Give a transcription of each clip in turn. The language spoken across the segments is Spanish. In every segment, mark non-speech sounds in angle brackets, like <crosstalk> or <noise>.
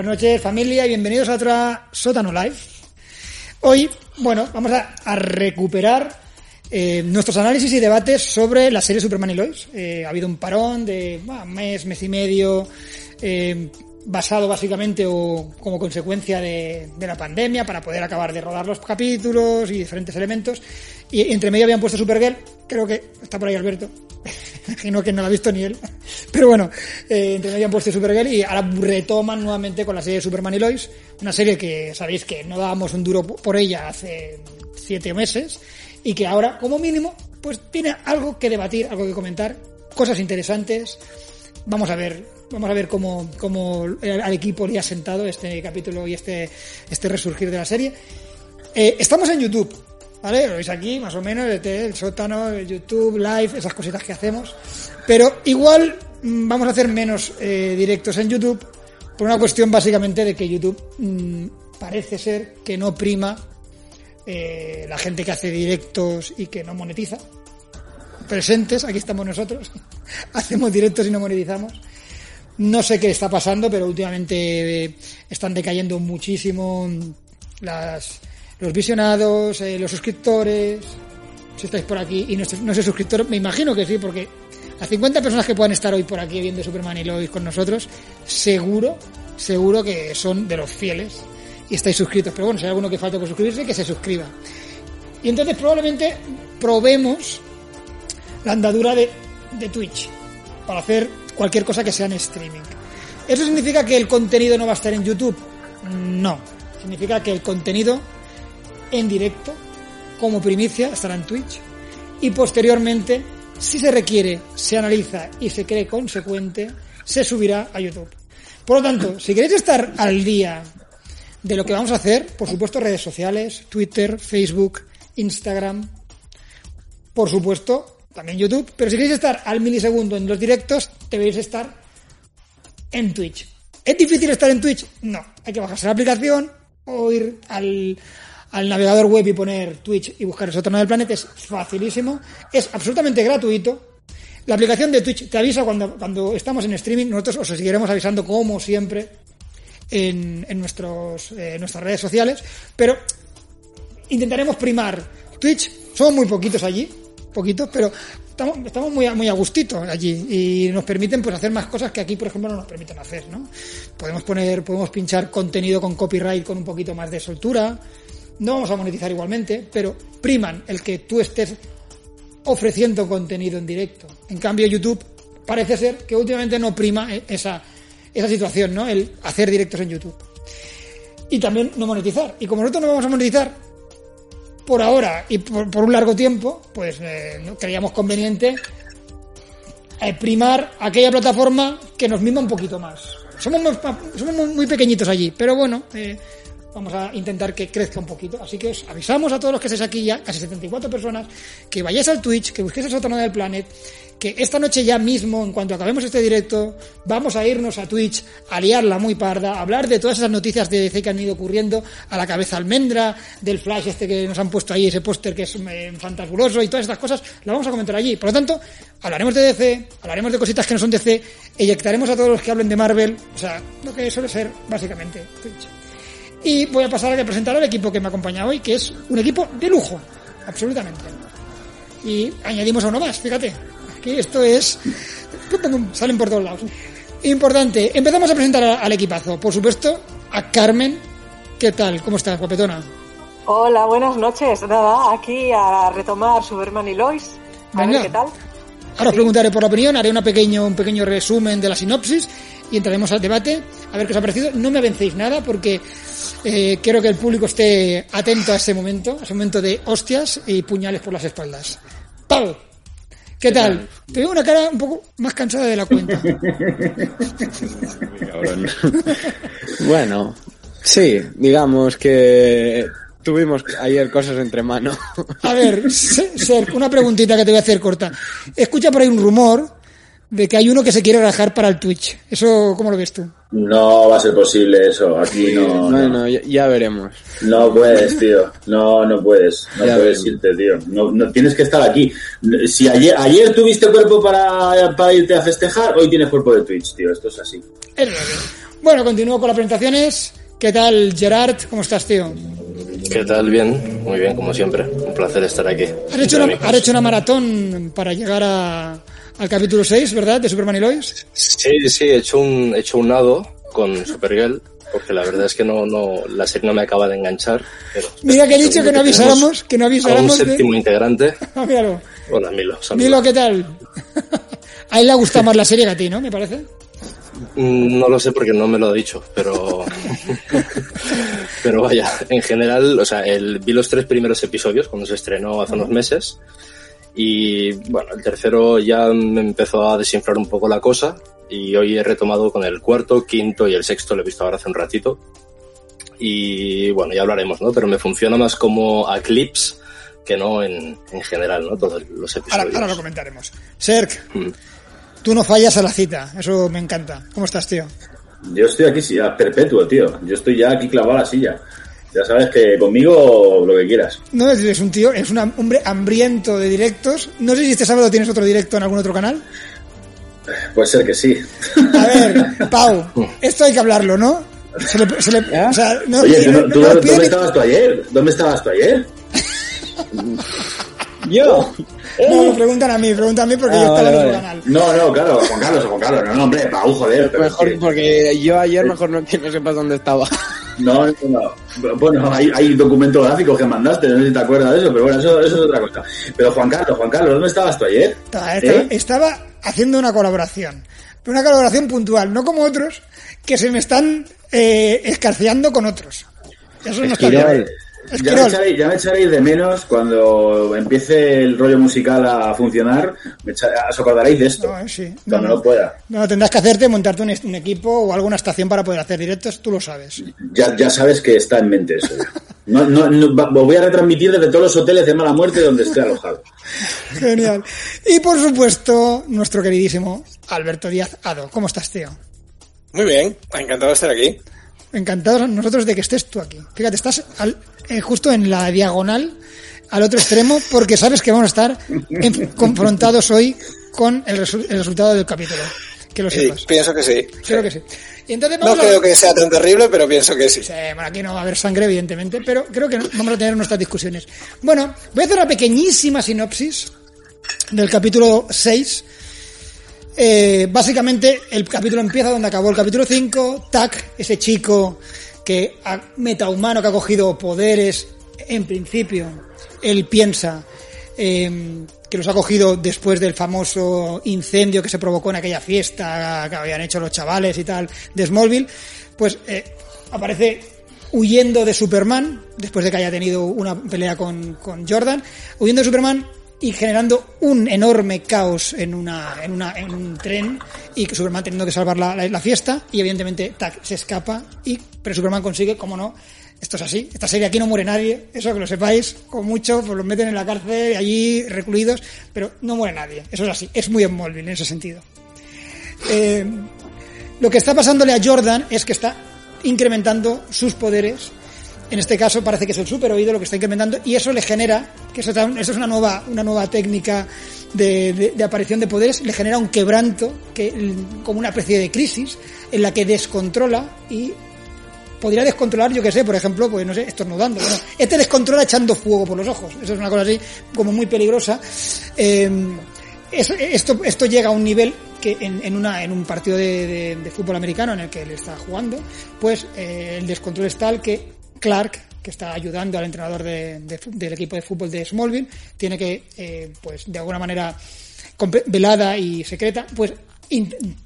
Buenas noches familia y bienvenidos a otra Sótano Live. Hoy, bueno, vamos a, recuperar eh, nuestros análisis y debates sobre la serie Superman y Lois. Eh, ha habido un parón de mes, mes y medio, eh, basado básicamente o como consecuencia de, de la pandemia para poder acabar de rodar los capítulos y diferentes elementos. Y entre medio habían puesto Supergirl, creo que está por ahí Alberto. <laughs> Imagino que no lo ha visto ni él. Pero bueno, eh, entre medio han puesto Supergirl y ahora retoman nuevamente con la serie de Superman y Lois. Una serie que sabéis que no dábamos un duro por ella hace siete meses y que ahora, como mínimo, pues tiene algo que debatir, algo que comentar, cosas interesantes. Vamos a ver, vamos a ver cómo, cómo al equipo le ha sentado este capítulo y este, este resurgir de la serie. Eh, estamos en YouTube, ¿vale? Lo veis aquí, más o menos, el, el sótano, el YouTube, live, esas cositas que hacemos. Pero igual mm, vamos a hacer menos eh, directos en YouTube por una cuestión básicamente de que YouTube mm, parece ser que no prima eh, la gente que hace directos y que no monetiza. Presentes, aquí estamos nosotros. <laughs> Hacemos directos y no monetizamos. No sé qué está pasando, pero últimamente eh, están decayendo muchísimo las, los visionados, eh, los suscriptores. Si estáis por aquí y no, no sois suscriptor, me imagino que sí, porque las 50 personas que puedan estar hoy por aquí viendo Superman y Lois con nosotros, seguro, seguro que son de los fieles y estáis suscritos. Pero bueno, si hay alguno que falta por suscribirse, que se suscriba. Y entonces probablemente probemos la andadura de, de Twitch para hacer cualquier cosa que sea en streaming. ¿Eso significa que el contenido no va a estar en YouTube? No. Significa que el contenido en directo, como primicia, estará en Twitch. Y posteriormente, si se requiere, se analiza y se cree consecuente, se subirá a YouTube. Por lo tanto, si queréis estar al día de lo que vamos a hacer, por supuesto, redes sociales, Twitter, Facebook, Instagram, por supuesto, también YouTube, pero si queréis estar al milisegundo en los directos, debéis estar en Twitch. ¿Es difícil estar en Twitch? No, hay que bajarse la aplicación o ir al, al navegador web y poner Twitch y buscar el sótano del planeta, es facilísimo, es absolutamente gratuito. La aplicación de Twitch te avisa cuando, cuando estamos en streaming, nosotros os seguiremos avisando como siempre en, en nuestros, eh, nuestras redes sociales, pero intentaremos primar Twitch, somos muy poquitos allí, poquitos, pero estamos, estamos muy, muy a gustito allí y nos permiten pues hacer más cosas que aquí, por ejemplo, no nos permiten hacer, ¿no? Podemos poner, podemos pinchar contenido con copyright con un poquito más de soltura, no vamos a monetizar igualmente, pero priman el que tú estés ofreciendo contenido en directo. En cambio, YouTube parece ser que últimamente no prima esa, esa situación, ¿no? El hacer directos en YouTube. Y también no monetizar. Y como nosotros no vamos a monetizar por ahora y por, por un largo tiempo, pues eh, ¿no? creíamos conveniente eh, primar aquella plataforma que nos mima un poquito más. Somos, somos muy pequeñitos allí, pero bueno, eh, vamos a intentar que crezca un poquito. Así que os avisamos a todos los que estéis aquí ya, casi 74 personas, que vayáis al Twitch, que busquéis el sótano del Planet, que esta noche ya mismo, en cuanto acabemos este directo, vamos a irnos a Twitch a liarla muy parda, a hablar de todas esas noticias de DC que han ido ocurriendo, a la cabeza almendra, del flash este que nos han puesto ahí, ese póster que es eh, fantabuloso y todas estas cosas, la vamos a comentar allí. Por lo tanto, hablaremos de DC, hablaremos de cositas que no son DC, eyectaremos a todos los que hablen de Marvel, o sea, lo que suele ser básicamente Twitch. Y voy a pasar a presentar al equipo que me acompaña hoy, que es un equipo de lujo, absolutamente. Y añadimos a uno más, fíjate. Aquí esto es... <laughs> Salen por todos lados. Importante, empezamos a presentar al equipazo. Por supuesto, a Carmen. ¿Qué tal? ¿Cómo estás, guapetona? Hola, buenas noches. Nada, aquí a retomar Superman y Lois. A Venga. ver qué tal. Ahora os preguntaré por la opinión, haré una pequeño, un pequeño resumen de la sinopsis y entraremos al debate a ver qué os ha parecido. No me vencéis nada porque eh, quiero que el público esté atento a ese momento, a ese momento de hostias y puñales por las espaldas. ¡Pau! ¿Qué tal? Te veo una cara un poco más cansada de la cuenta. <laughs> <laughs> Bueno, sí, digamos que tuvimos ayer cosas entre mano. A ver, <laughs> Se- Ser, una preguntita que te voy a hacer corta. Escucha por ahí un rumor de que hay uno que se quiere rajar para el Twitch. ¿Eso cómo lo ves tú? No va a ser posible eso, aquí no. No, Bueno, ya, ya veremos. no puedes, tío. No, no puedes. No Ya puedes irte, tío. No, no tienes que estar aquí. Si ayer, ayer tuviste cuerpo para, para irte a festejar, hoy tienes cuerpo de Twitch, tío. Esto es así. Es. Bueno, continúo con las presentaciones. ¿Qué tal, Gerard? ¿Cómo estás, tío? ¿Qué tal? Bien, muy bien, como siempre. Un placer estar aquí. Has hecho, una, has hecho una maratón para llegar a- al capítulo 6, ¿verdad? De Superman y Lois. Sí, sí, he hecho un, he hecho un nado con Supergirl, porque la verdad es que no, no, la serie no me acaba de enganchar. Pero Mira que he dicho que no avisáramos, que no a un avisáramos de... séptimo integrante. <laughs> Ah, míralo. Hola, Milo. saluda. Milo, ¿qué tal? <laughs> A él le ha gustado más la serie que a ti, ¿no? Me parece. Mm, No lo sé porque no me lo ha dicho, pero. <laughs> pero vaya, en general, o sea, el, vi los tres primeros episodios cuando se estrenó hace unos meses. Y bueno, el tercero ya me empezó a desinflar un poco la cosa. Y hoy he retomado con el cuarto, quinto y el sexto, lo he visto ahora hace un ratito. Y bueno, ya hablaremos, ¿no? Pero me funciona más como a clips que no en, en general, ¿no? Todos los Ahora, episodios. ahora lo comentaremos. Serk, Mm. tú no fallas a la cita. Eso me encanta. ¿Cómo estás, tío? Yo estoy aquí sí, a perpetuo, tío. Yo estoy ya aquí clavado a la silla. Ya sabes que conmigo lo que quieras. No, es, un tío, es un hombre hambriento de directos. No sé si este sábado tienes otro directo en algún otro canal. Puede ser que sí. A ver, <laughs> Pau, esto hay que hablarlo, ¿no? Se le, se le- o sea, no, Oye, ¿tú, no- tú- ¿dónde estabas tú ayer? ¿Dónde estabas tú ayer? <laughs> Yo. No, me preguntan a mí, preguntan a mí porque Ah, yo estaba vale, en otro canal. No, no, claro, Juan Carlos, Juan Carlos. No, no, hombre, Pau, joder. pero es Mejor que- porque yo ayer mejor no, que no sepas dónde estaba. No, no, no. Bueno, hay, hay documentos gráficos que mandaste, no sé si te acuerdas de eso, pero bueno, eso, eso es otra cosa. Pero Juan Carlos, Juan Carlos, ¿dónde estabas tú ayer? Estaba, estaba- ¿Eh? estaba haciendo una colaboración. Pero una colaboración puntual, no como otros que se me están eh, escarceando con otros. Eso no está bien. Ya me, echaréis, ya me echaréis de menos cuando empiece el rollo musical a funcionar. Me echa- os acordaréis de esto. No, eh, sí. Cuando No, no, pueda. No, tendrás que hacerte, montarte un, equipo o alguna estación para poder hacer directos, tú lo sabes. Ya, ya sabes que está en mente eso. No, no, no, voy a retransmitir desde todos los hoteles de mala muerte donde esté alojado. Genial. Y por supuesto, nuestro queridísimo Alberto Díaz Ado. ¿Cómo estás, tío? Muy bien, encantado de estar aquí. Encantados nosotros de que estés tú aquí. Fíjate, estás al- eh, justo en la diagonal, al otro extremo, porque sabes que vamos a estar en- confrontados hoy con el, resu- el resultado del capítulo. Que lo Sí, sepas. pienso que sí. Creo que sí. Y entonces No a- creo que sea tan terrible, pero pienso que sí. Sí, bueno, aquí no va a haber sangre, evidentemente, pero creo que vamos a tener nuestras discusiones. Bueno, voy a hacer una pequeñísima sinopsis del capítulo 6. Eh, básicamente, el capítulo empieza donde acabó el capítulo 5. Tak, ese chico que ha, metahumano que ha cogido poderes, en principio, él piensa eh, que los ha cogido después del famoso incendio que se provocó en aquella fiesta que habían hecho los chavales y tal de Smallville, pues eh, aparece huyendo de Superman, después de que haya tenido una pelea con, con Jordan, huyendo de Superman y generando un enorme caos en, una, en, una, en un tren y Superman teniendo que salvar la, la- fiesta y evidentemente Tac se escapa y pero Superman consigue, como no, Esto es así. Esta serie aquí no muere nadie. Eso que lo sepáis. Con mucho, pues los meten en la cárcel, allí recluidos. Pero no muere nadie. Eso es así. Es muy Smallville en ese sentido. Eh, lo que está pasándole a Jordan es que está incrementando sus poderes. En este caso parece que es el super oído lo que está incrementando y eso le genera, que eso, eso es una nueva, una nueva técnica de, de- de aparición de poderes, le genera un quebranto, que, como una especie de crisis, en la que descontrola y podría descontrolar, yo que sé, por ejemplo, pues no sé, estornudando. Bueno, este descontrola echando fuego por los ojos. Eso es una cosa así como muy peligrosa. Eh, esto, esto llega a un nivel que en, en, una, en un partido de, de- de fútbol americano en el que él está jugando, pues eh, el descontrol es tal que Clark, que está ayudando al entrenador del equipo de fútbol de Smallville, tiene que, eh, pues de alguna manera velada y secreta, pues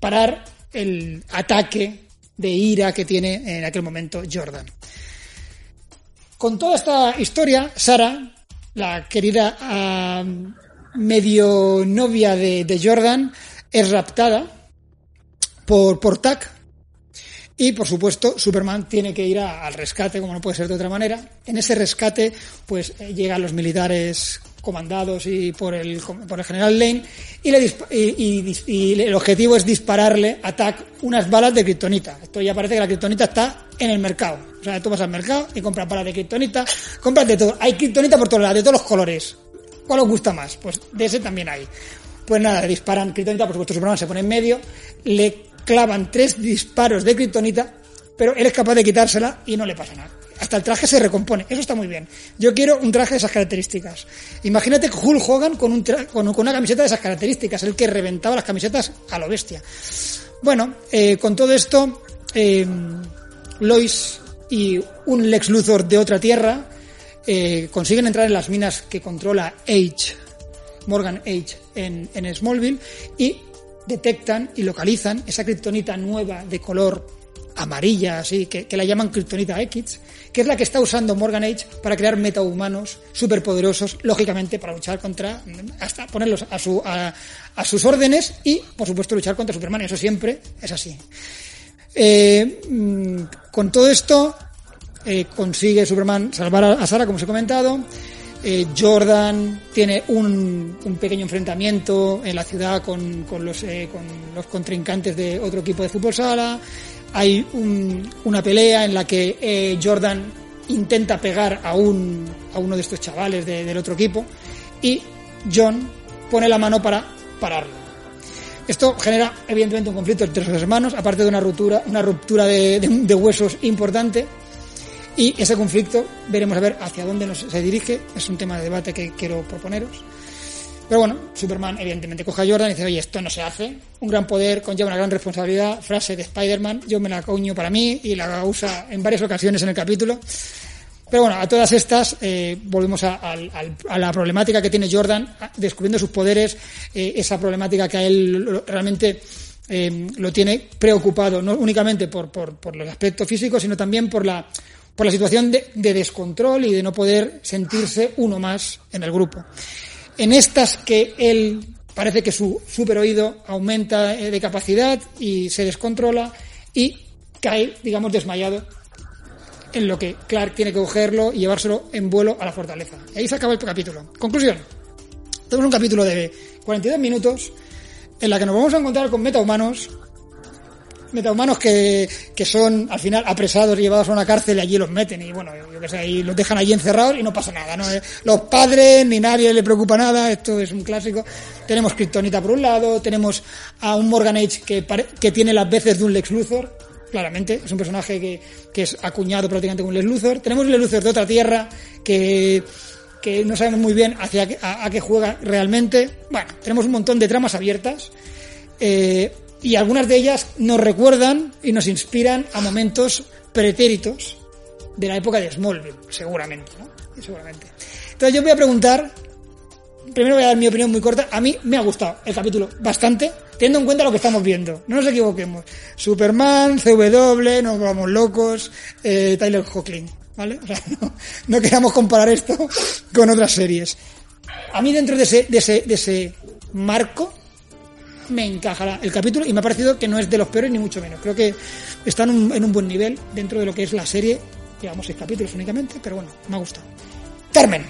parar el ataque de ira que tiene en aquel momento Jordan. Con toda esta historia, Sara, la querida medio novia de, Jordan, es raptada por, por. Y por supuesto, Superman tiene que ir al rescate, como no puede ser de otra manera. En ese rescate, pues eh, llegan los militares comandados y por el, por el general Lane y, le y, el objetivo es dispararle a unas balas de kriptonita. Esto ya parece que la kriptonita está en el mercado. O sea, tú vas al mercado y compras balas de kriptonita, compras de todo. Hay kriptonita por todos lados, de todos los colores. ¿Cuál os gusta más? Pues de ese también hay. Pues nada, disparan kriptonita, por supuesto Superman se pone en medio, le clavan tres disparos de kriptonita, pero él es capaz de quitársela y no le pasa nada. Hasta el traje se recompone, eso está muy bien. Yo quiero un traje de esas características. Imagínate Hulk Hogan con, un con, una camiseta de esas características, el que reventaba las camisetas a lo bestia. Bueno, eh, con todo esto, eh, Lois y un Lex Luthor de otra tierra eh, consiguen entrar en las minas que controla Age, Morgan Age, en, en Smallville y detectan y localizan esa kriptonita nueva de color amarilla, así, que, que la llaman kriptonita X, que es la que está usando Morgan Age para crear metahumanos superpoderosos, lógicamente para luchar contra, hasta ponerlos a, su, a, a sus órdenes y, por supuesto, luchar contra Superman, eso siempre es así. Eh, mm, con todo esto, eh, consigue Superman salvar a, a Sara, como os he comentado. Eh, Jordan tiene un, pequeño enfrentamiento en la ciudad con, los, eh, con los contrincantes de otro equipo de fútbol sala. Hay un- una pelea en la que eh, Jordan intenta pegar a, un, a uno de estos chavales de- del otro equipo y John pone la mano para pararlo. Esto genera evidentemente un conflicto entre sus hermanos, aparte de una ruptura, una ruptura de huesos importante. Y ese conflicto veremos a ver hacia dónde nos, se dirige. Es un tema de debate que quiero proponeros. Pero bueno, Superman evidentemente coge a Jordan y dice, oye, esto no se hace. Un gran poder conlleva una gran responsabilidad. Frase de Spider-Man, yo me la coño para mí y la usa en varias ocasiones en el capítulo. Pero bueno, a todas estas eh, volvemos a, al- a la problemática que tiene Jordan, a- descubriendo sus poderes, eh, esa problemática que a él realmente eh, lo tiene preocupado, no únicamente por, por, por los aspectos físicos, sino también por la, por la situación de, de descontrol y de no poder sentirse uno más en el grupo. En estas que él parece que su super oído aumenta eh, de capacidad y se descontrola y cae, digamos, desmayado en lo que Clark tiene que cogerlo y llevárselo en vuelo a la fortaleza. Y ahí se acaba el capítulo. Conclusión. Tenemos un capítulo de 42 minutos en la que nos vamos a encontrar con metahumanos metahumanos que, que son al final apresados y llevados a una cárcel y allí los meten y bueno, yo que sé, y los dejan allí encerrados y no pasa nada, ¿no? Eh, Los padres ni nadie le preocupa nada, esto es un clásico. Tenemos Kryptonita por un lado, tenemos a un Morgan Age que, que tiene las veces de un Lex Luthor, claramente, es un personaje que, que es acuñado prácticamente con Lex Luthor. Tenemos un Lex Luthor de otra tierra que que no sabemos muy bien hacia qué- a, a qué juega realmente. Bueno, tenemos un montón de tramas abiertas eh, y algunas de ellas nos recuerdan y nos inspiran a momentos pretéritos de la época de Smallville, seguramente, ¿no? Seguramente. Entonces yo voy a preguntar, primero voy a dar mi opinión muy corta, a mí me ha gustado el capítulo bastante, teniendo en cuenta lo que estamos viendo, no nos equivoquemos. Superman, CW, nos vamos locos, eh, Tyler Hoechlin, ¿vale? O sea, <laughs> no, no queramos comparar esto con otras series. A mí dentro de ese, de ese, de ese marco me encajará el capítulo y me ha parecido que no es de los peores ni mucho menos. Creo que está en un, en un buen nivel dentro de lo que es la serie Llevamos seis capítulos únicamente, pero bueno, me ha gustado. Carmen,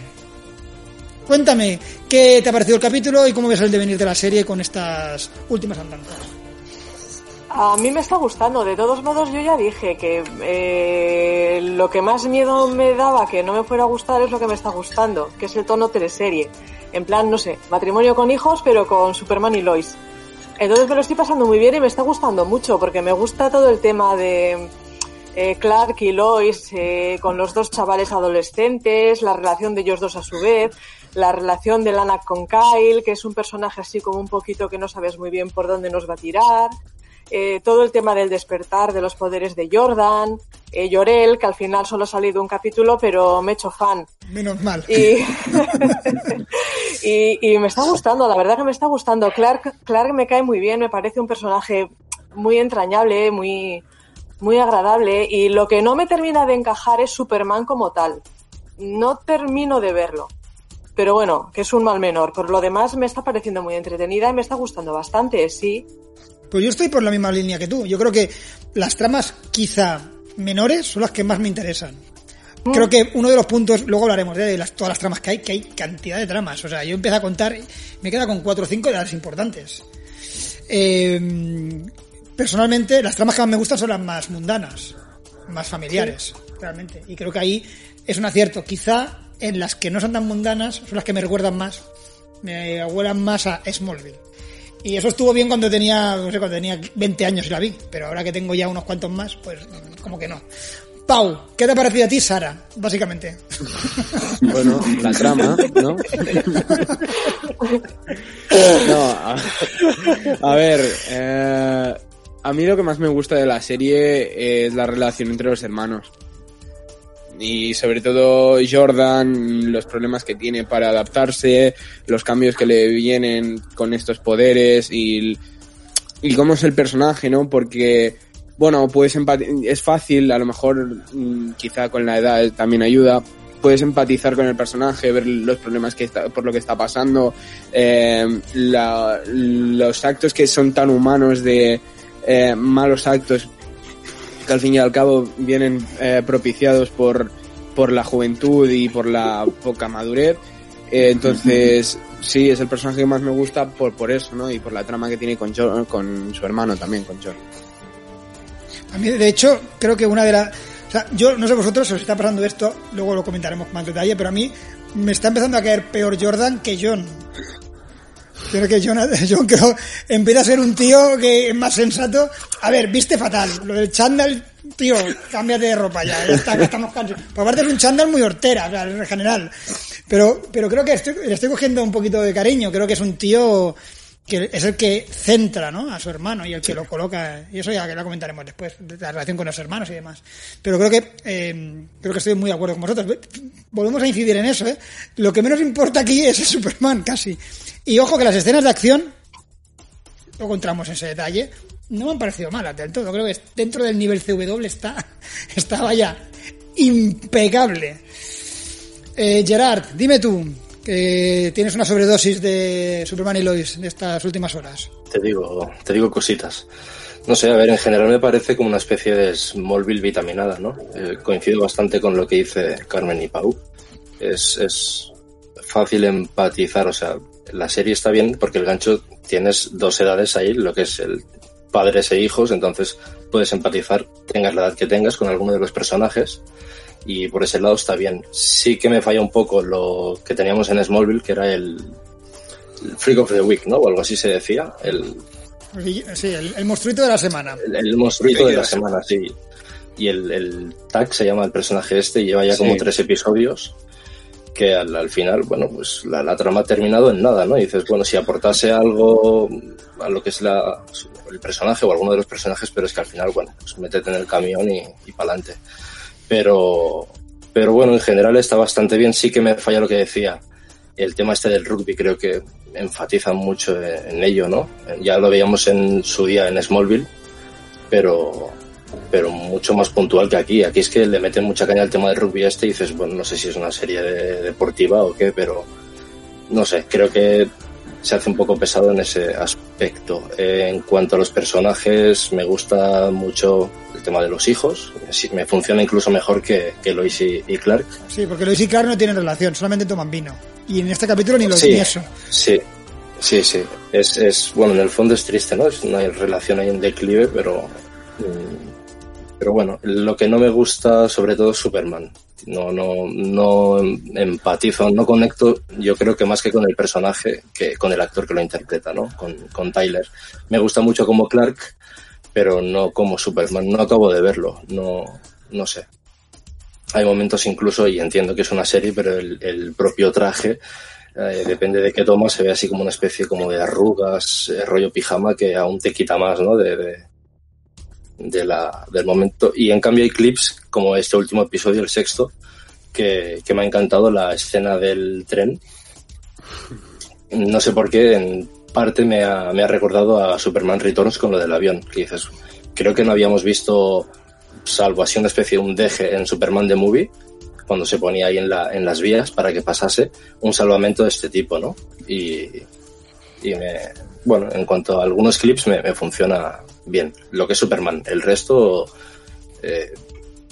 cuéntame, ¿qué te ha parecido el capítulo y cómo ves el devenir de la serie con estas últimas andanzas? A mí me está gustando. De todos modos, yo ya dije que eh, lo que más miedo me daba que no me fuera a gustar es lo que me está gustando, que es el tono teleserie. En plan, no sé, matrimonio con hijos, pero con Superman y Lois. Entonces me lo estoy pasando muy bien y me está gustando mucho, porque me gusta todo el tema de eh, Clark y Lois eh, con los dos chavales adolescentes, la relación de ellos dos a su vez, la relación de Lana con Kyle, que es un personaje así como un poquito que no sabes muy bien por dónde nos va a tirar eh, todo el tema del despertar de los poderes de Jordan, eh, Llorel, que al final solo ha salido un capítulo, pero me he hecho fan. Menos mal. Y, <laughs> y, y me está gustando, la verdad que me está gustando. Clark, Clark me cae muy bien, me parece un personaje muy entrañable, muy, muy agradable. Y lo que no me termina de encajar es Superman como tal. No termino de verlo. Pero bueno, que es un mal menor. Por lo demás me está pareciendo muy entretenida y me está gustando bastante, sí. Pues yo estoy por la misma línea que tú. Yo creo que las tramas quizá menores son las que más me interesan. Creo que uno de los puntos, luego hablaremos de las, todas las tramas que hay, que hay cantidad de tramas. O sea, yo empiezo a contar, me queda con cuatro o cinco de las importantes. Eh, personalmente, las tramas que más me gustan son las más mundanas, más familiares, realmente. Y creo que ahí es un acierto. Quizá en las que no son tan mundanas son las que me recuerdan más, me huelan más a Smallville. Y eso estuvo bien cuando tenía, no sé, cuando tenía 20 años y la vi, pero ahora que tengo ya unos cuantos más, pues como que no. Pau, ¿qué te ha parecido a ti, Sara? Básicamente. <laughs> Bueno, la trama, ¿no? <laughs> no, a, ver, eh, a mí lo que más me gusta de la serie es la relación entre los hermanos. Y sobre todo Jordan, los problemas que tiene para adaptarse, los cambios que le vienen con estos poderes y, y cómo es el personaje, ¿no? Porque, bueno, puedes es fácil, a lo mejor mm, quizá con la edad también ayuda, puedes empatizar con el personaje, ver los problemas que está, por lo que está pasando, eh, la- los actos que son tan humanos de eh, malos actos que al fin y al cabo vienen eh, propiciados por, por la juventud y por la poca madurez. Eh, entonces, sí, es el personaje que más me gusta por, por eso, ¿no? Y por la trama que tiene con, con su hermano también, con John. A mí, de hecho, creo que una de las... O sea, yo no sé vosotros si os está pasando esto, luego lo comentaremos con más detalle, pero a mí me está empezando a caer peor Jordan que John. Creo que John, John <laughs> creo, empieza a ser un tío que es más sensato. A ver, viste fatal. Lo del chándal, tío, cámbiate de ropa ya. Ya está, que estamos cansados. Por aparte es un chándal muy hortera, o sea, en general. Pero, pero creo que estoy, le estoy cogiendo un poquito de cariño. Creo que es un tío que es el que centra ¿no? a su hermano y el que lo coloca. Y eso ya que lo comentaremos después, de la relación con los hermanos y demás. Pero creo que eh, creo que estoy muy de acuerdo con vosotros. Volvemos a incidir en eso. ¿eh? Lo que menos importa aquí es el Superman, casi. Y ojo que las escenas de acción, luego entramos en ese detalle, no me han parecido malas del todo. Creo que dentro del nivel CW está, <laughs> está vaya, impecable. Eh, Gerard, dime tú, que tienes una sobredosis de Superman y Lois de estas últimas horas. Te digo, te digo cositas. No sé, a ver, en general me parece como una especie de Smallville vitaminada, ¿no? Eh, coincido bastante con lo que dice Carmen y Pau. Es, es fácil empatizar, o sea, la serie está bien porque el gancho tienes dos edades ahí, lo que es el padres e hijos, entonces puedes empatizar, tengas la edad que tengas, con alguno de los personajes y por ese lado está bien. Sí que me falla un poco lo que teníamos en Smallville, que era el, el Freak of the Week, ¿no? O algo así se decía, el, Sí, el, el monstruito de la semana. el, el monstruito de la semana, sí. Y el, el Tac se llama el personaje este, y lleva ya como Sí. tres episodios que al, al final, bueno, pues la, trama ha terminado en nada, ¿no? Y dices, bueno, si aportase algo a lo que es la, el personaje o alguno de los personajes, pero es que al final, bueno, pues métete en el camión y, y para adelante. Pero, pero bueno, en general está bastante bien. Sí que me falla lo que decía. El tema este del rugby creo que enfatizan mucho en ello, ¿no? Ya lo veíamos en su día en Smallville, pero, pero mucho más puntual que aquí. Aquí es que le meten mucha caña al tema del rugby este y dices, bueno, no sé si es una serie de- deportiva o qué, pero no sé, creo que se hace un poco pesado en ese aspecto. Eh, en cuanto a los personajes, me gusta mucho el tema de los hijos. Sí, me funciona incluso mejor que, que Lois y, y Clark. Sí, porque Lois y Clark no tienen relación, solamente toman vino. Y en este capítulo ni lo Sí. ni eso. Sí, sí, sí. Es, es, bueno, en el fondo es triste, ¿no? Es una relación ahí en declive, pero. mm, Pero bueno, lo que no me gusta sobre todo es Superman. No, no, no empatizo, no conecto, yo creo que más que con el personaje, que con el actor que lo interpreta, ¿no? Con, con Tyler. Me gusta mucho como Clark, pero no como Superman. No acabo de verlo, no, no sé. Hay momentos incluso, y entiendo que es una serie, pero el, propio traje, eh, depende de qué toma, se ve así como una especie como de arrugas, eh, rollo pijama, que aún te quita más, ¿no? De, de la, del momento. Y en cambio hay clips, como este último episodio, el sexto, que, que me ha encantado la escena del tren. No sé por qué, en parte me ha, me ha recordado a Superman Returns con lo del avión, que dices, creo que no habíamos visto, salvo así una especie de un deje en Superman The Movie, cuando se ponía ahí en, la, en las vías para que pasase un salvamento de este tipo, ¿no? Y, y me, bueno, en cuanto a algunos clips me, me funciona bien. Lo que es Superman, el resto, eh,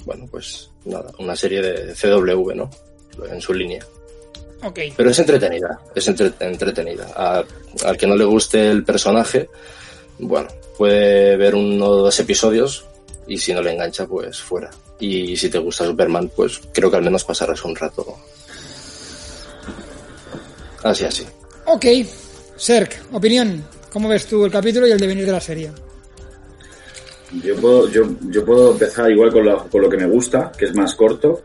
bueno, pues nada, una serie de CW, ¿no? En su línea. Ok. Pero es entretenida, es entre- entretenida. A- al que no le guste el personaje, bueno, puede ver uno o dos episodios y si no le engancha, pues fuera. Y si te gusta Superman, pues creo que al menos pasarás un rato así, así. Ok. Serk, opinión. ¿Cómo ves tú el capítulo y el devenir de la serie? Yo puedo, yo, yo puedo empezar igual con lo, con lo que me gusta, que es más corto,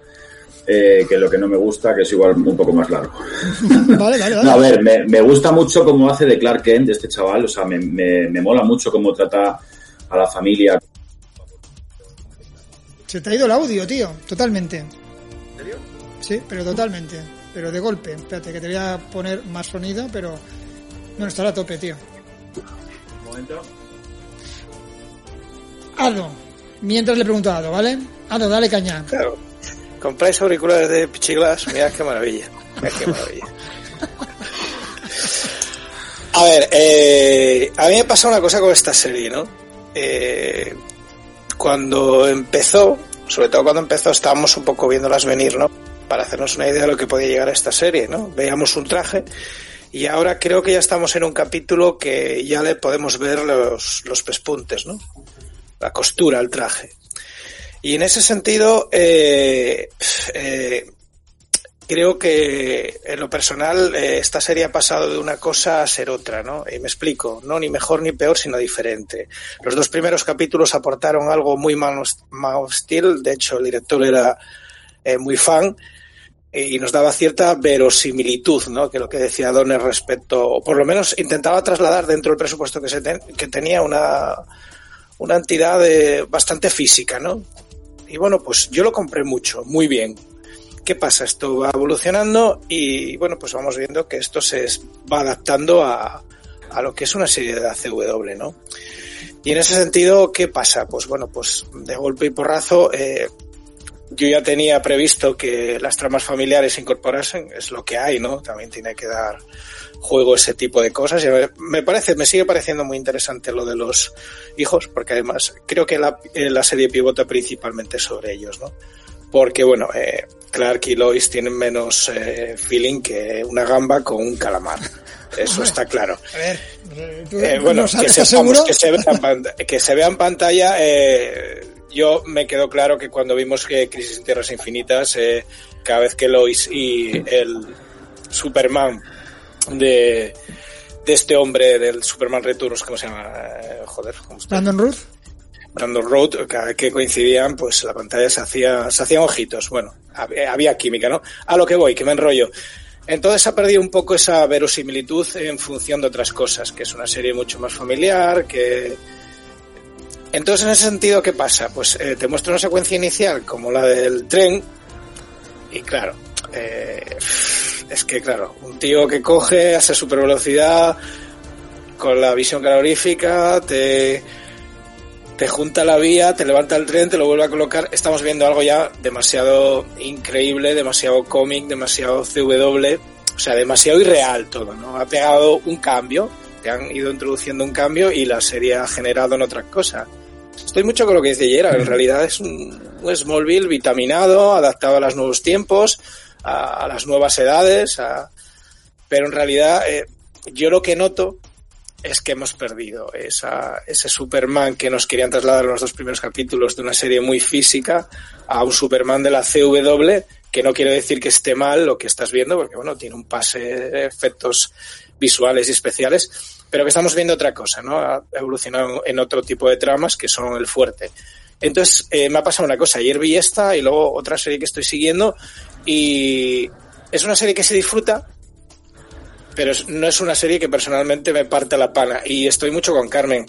eh, que lo que no me gusta, que es igual un poco más largo. <laughs> Vale, vale, No, a vale. ver, me, me gusta mucho cómo hace de Clark Kent este chaval, o sea, me, me, me mola mucho cómo trata a la familia. Se te ha ido el audio, tío. Totalmente. ¿En serio? Sí, pero totalmente. Pero de golpe. Espérate, que te voy a poner más sonido, pero... No, estará a tope, tío. Un momento. Ado. Mientras le pregunto a Ado, ¿vale? Ado, dale caña. Claro. Compráis auriculares de Pichiglas, mirad qué maravilla. Mirad qué maravilla. A ver, eh, a mí me pasa una cosa con esta serie, ¿no? Eh, cuando empezó, sobre todo cuando empezó, estábamos un poco viéndolas venir, ¿no? Para hacernos una idea de lo que podía llegar a esta serie, ¿no? Veíamos un traje y ahora creo que ya estamos en un capítulo que ya le podemos ver los, los pespuntes, ¿no? La costura al traje. Y en ese sentido, eh, eh, creo que en lo personal eh, esta serie ha pasado de una cosa a ser otra, ¿no? Y me explico, no ni mejor ni peor, sino diferente. Los dos primeros capítulos aportaron algo muy Man of, Steel, de hecho el director era muy fan y nos daba cierta verosimilitud, ¿no? Que lo que decía Donner respecto, o por lo menos intentaba trasladar dentro del presupuesto que se ten- que tenía una una entidad eh, bastante física, ¿no? Y bueno, pues yo lo compré mucho, muy bien. ¿Qué pasa? Esto va evolucionando y bueno, pues vamos viendo que esto se va adaptando a, a lo que es una serie de ACW, ¿no? Y en ese sentido, ¿qué pasa? Pues bueno, pues de golpe y porrazo, eh, yo ya tenía previsto que las tramas familiares se incorporasen, es lo que hay, ¿no? También tiene que dar juego ese tipo de cosas. Y me- parece, me sigue pareciendo muy interesante lo de los hijos, porque además creo que la, eh, la serie pivota principalmente sobre ellos, ¿no? Porque bueno, eh, Clark y Lois tienen menos eh, feeling que una gamba con un calamar. Eso está claro. A ver, eh, ¿tú Eh, bueno, no que, ¿estás sepamos que se vea en pantalla, que se vea en pantalla eh, yo me quedó claro que cuando vimos que Crisis en Tierras Infinitas, eh, cada vez que Lois y el Superman de, de este hombre del Superman Returns, ¿cómo se llama? Eh, joder, ¿cómo se llama? Brandon Ruth. Brandon Road, cada vez que coincidían, pues la pantalla se hacía, se hacían ojitos. Bueno, había, había química, ¿no? A lo que voy, que me enrollo. Entonces ha perdido un poco esa verosimilitud en función de otras cosas, que es una serie mucho más familiar, que... Entonces, en ese sentido, ¿qué pasa? Pues eh, te muestra una secuencia inicial como la del tren, y claro, eh, es que claro, un tío que coge, hace super velocidad, con la visión calorífica, te, te junta la vía, te levanta el tren, te lo vuelve a colocar. Estamos viendo algo ya demasiado increíble, demasiado cómic, demasiado CW. o sea, demasiado irreal todo, ¿no? Ha pegado un cambio, te han ido introduciendo un cambio y la serie ha generado en otra cosa. Estoy mucho con lo que dice Yera, en realidad es un, un Smallville vitaminado, adaptado a los nuevos tiempos, a, a las nuevas edades, a- pero en realidad eh, yo lo que noto es que hemos perdido esa, ese Superman que nos querían trasladar en los dos primeros capítulos de una serie muy física a un Superman de la CW, que no quiero decir que esté mal lo que estás viendo, porque bueno, tiene un pase de efectos visuales y especiales, pero que estamos viendo otra cosa, ¿no? Ha evolucionado en otro tipo de tramas que son el fuerte. Entonces, eh, me ha pasado una cosa. Ayer vi esta y luego otra serie que estoy siguiendo y es una serie que se disfruta, pero no es una serie que personalmente me parte la pana. Y estoy mucho con Carmen.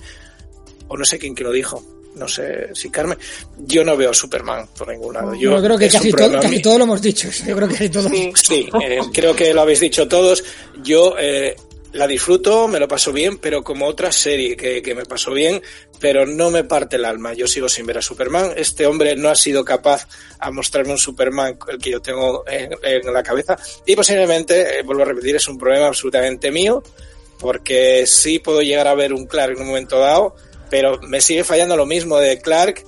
O no sé quién que lo dijo. No sé si Carmen. Yo no veo Superman por ningún lado. Yo, Yo creo que casi, todo, casi todo lo hemos dicho. Yo creo que casi todo. Sí. Sí, eh, creo que lo habéis dicho todos. Yo eh, la disfruto, me lo paso bien, pero como otra serie que, que me pasó bien, pero no me parte el alma. Yo sigo sin ver a Superman. Este hombre no ha sido capaz a mostrarme un Superman el que yo tengo en, en la cabeza. Y posiblemente, eh, vuelvo a repetir, es un problema absolutamente mío, porque sí puedo llegar a ver un Clark en un momento dado, pero me sigue fallando lo mismo de Clark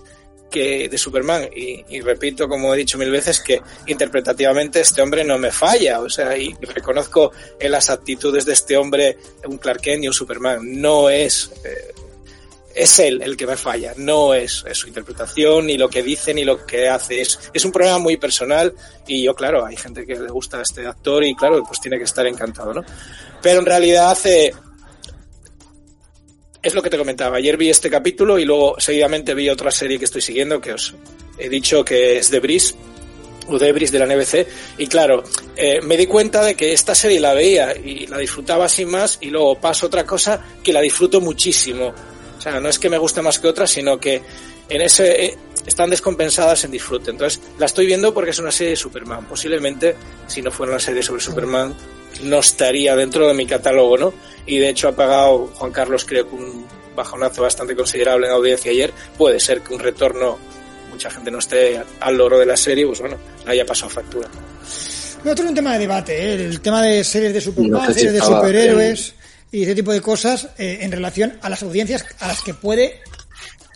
que de Superman. Y, y repito, como he dicho mil veces, que interpretativamente este hombre no me falla. O sea, y reconozco en las actitudes de este hombre un Clark Kent y un Superman. No es. eh, es él el que me falla, no es, es su interpretación, ni lo que dice, ni lo que hace. Es, es un problema muy personal y yo, claro, hay gente que le gusta a este actor y, claro, pues tiene que estar encantado, ¿no? Pero en realidad hace, es lo que te comentaba. Ayer vi este capítulo y luego seguidamente vi otra serie que estoy siguiendo que os he dicho que es The Breeze o Debris de la NBC y claro, eh, me di cuenta de que esta serie la veía y la disfrutaba sin más y luego pasa otra cosa que la disfruto muchísimo. O sea, no es que me guste más que otra, sino que en ese eh, están descompensadas en disfrute. Entonces, la estoy viendo porque es una serie de Superman. Posiblemente, si no fuera una serie sobre Superman, no estaría dentro de mi catálogo, ¿no? Y de hecho ha pagado Juan Carlos, creo que un bajonazo bastante considerable en audiencia ayer. Puede ser que un retorno, mucha gente no esté al logro de la serie, pues bueno, le haya pasado factura. Pero otro es un tema de debate, ¿eh? el tema de series de Superman, No series de superhéroes y ese tipo de cosas eh, en relación a las audiencias a las que puede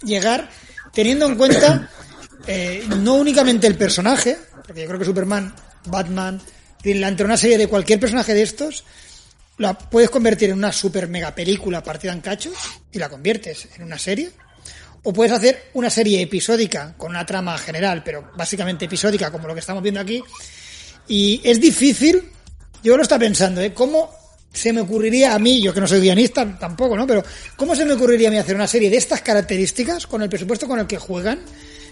llegar, teniendo en cuenta eh, no únicamente el personaje, porque yo creo que Superman, Batman, entre una serie de cualquier personaje de estos, la puedes convertir en una super mega película partida en cachos y la conviertes en una serie. O puedes hacer una serie episódica con una trama general, pero básicamente episódica, como lo que estamos viendo aquí. Y es difícil, yo lo estaba pensando, ¿eh? ¿Cómo se me ocurriría a mí, yo que no soy guionista tampoco, ¿no? Pero ¿cómo se me ocurriría a mí hacer una serie de estas características, con el presupuesto con el que juegan,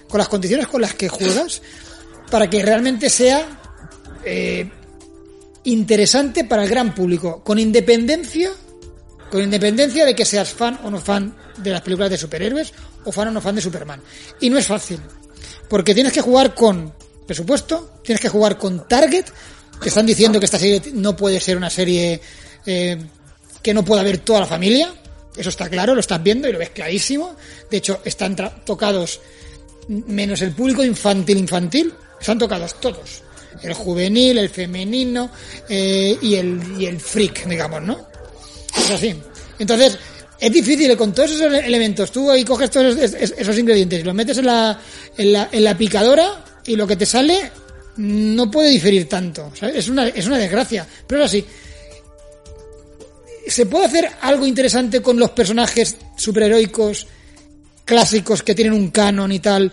con las condiciones con las que juegas, para que realmente sea eh, interesante para el gran público, con independencia, con independencia de que seas fan o no fan de las películas de superhéroes o fan o no fan de Superman. Y no es fácil, porque tienes que jugar con presupuesto, tienes que jugar con target, que están diciendo que esta serie no puede ser una serie eh, que no pueda ver toda la familia, eso está claro, lo estás viendo y lo ves clarísimo. De hecho, están tocados menos el público infantil infantil, están tocados todos. El juvenil, el femenino eh, y, el, y el freak, digamos, ¿no? Es así. Entonces, es difícil con todos esos ele- elementos. Tú ahí coges todos esos, esos- ingredientes y los metes en la, en la, en la picadora y lo que te sale no puede diferir tanto. Es, una, es una desgracia. Pero es así. ¿Se puede hacer algo interesante con los personajes superheroicos clásicos que tienen un canon y tal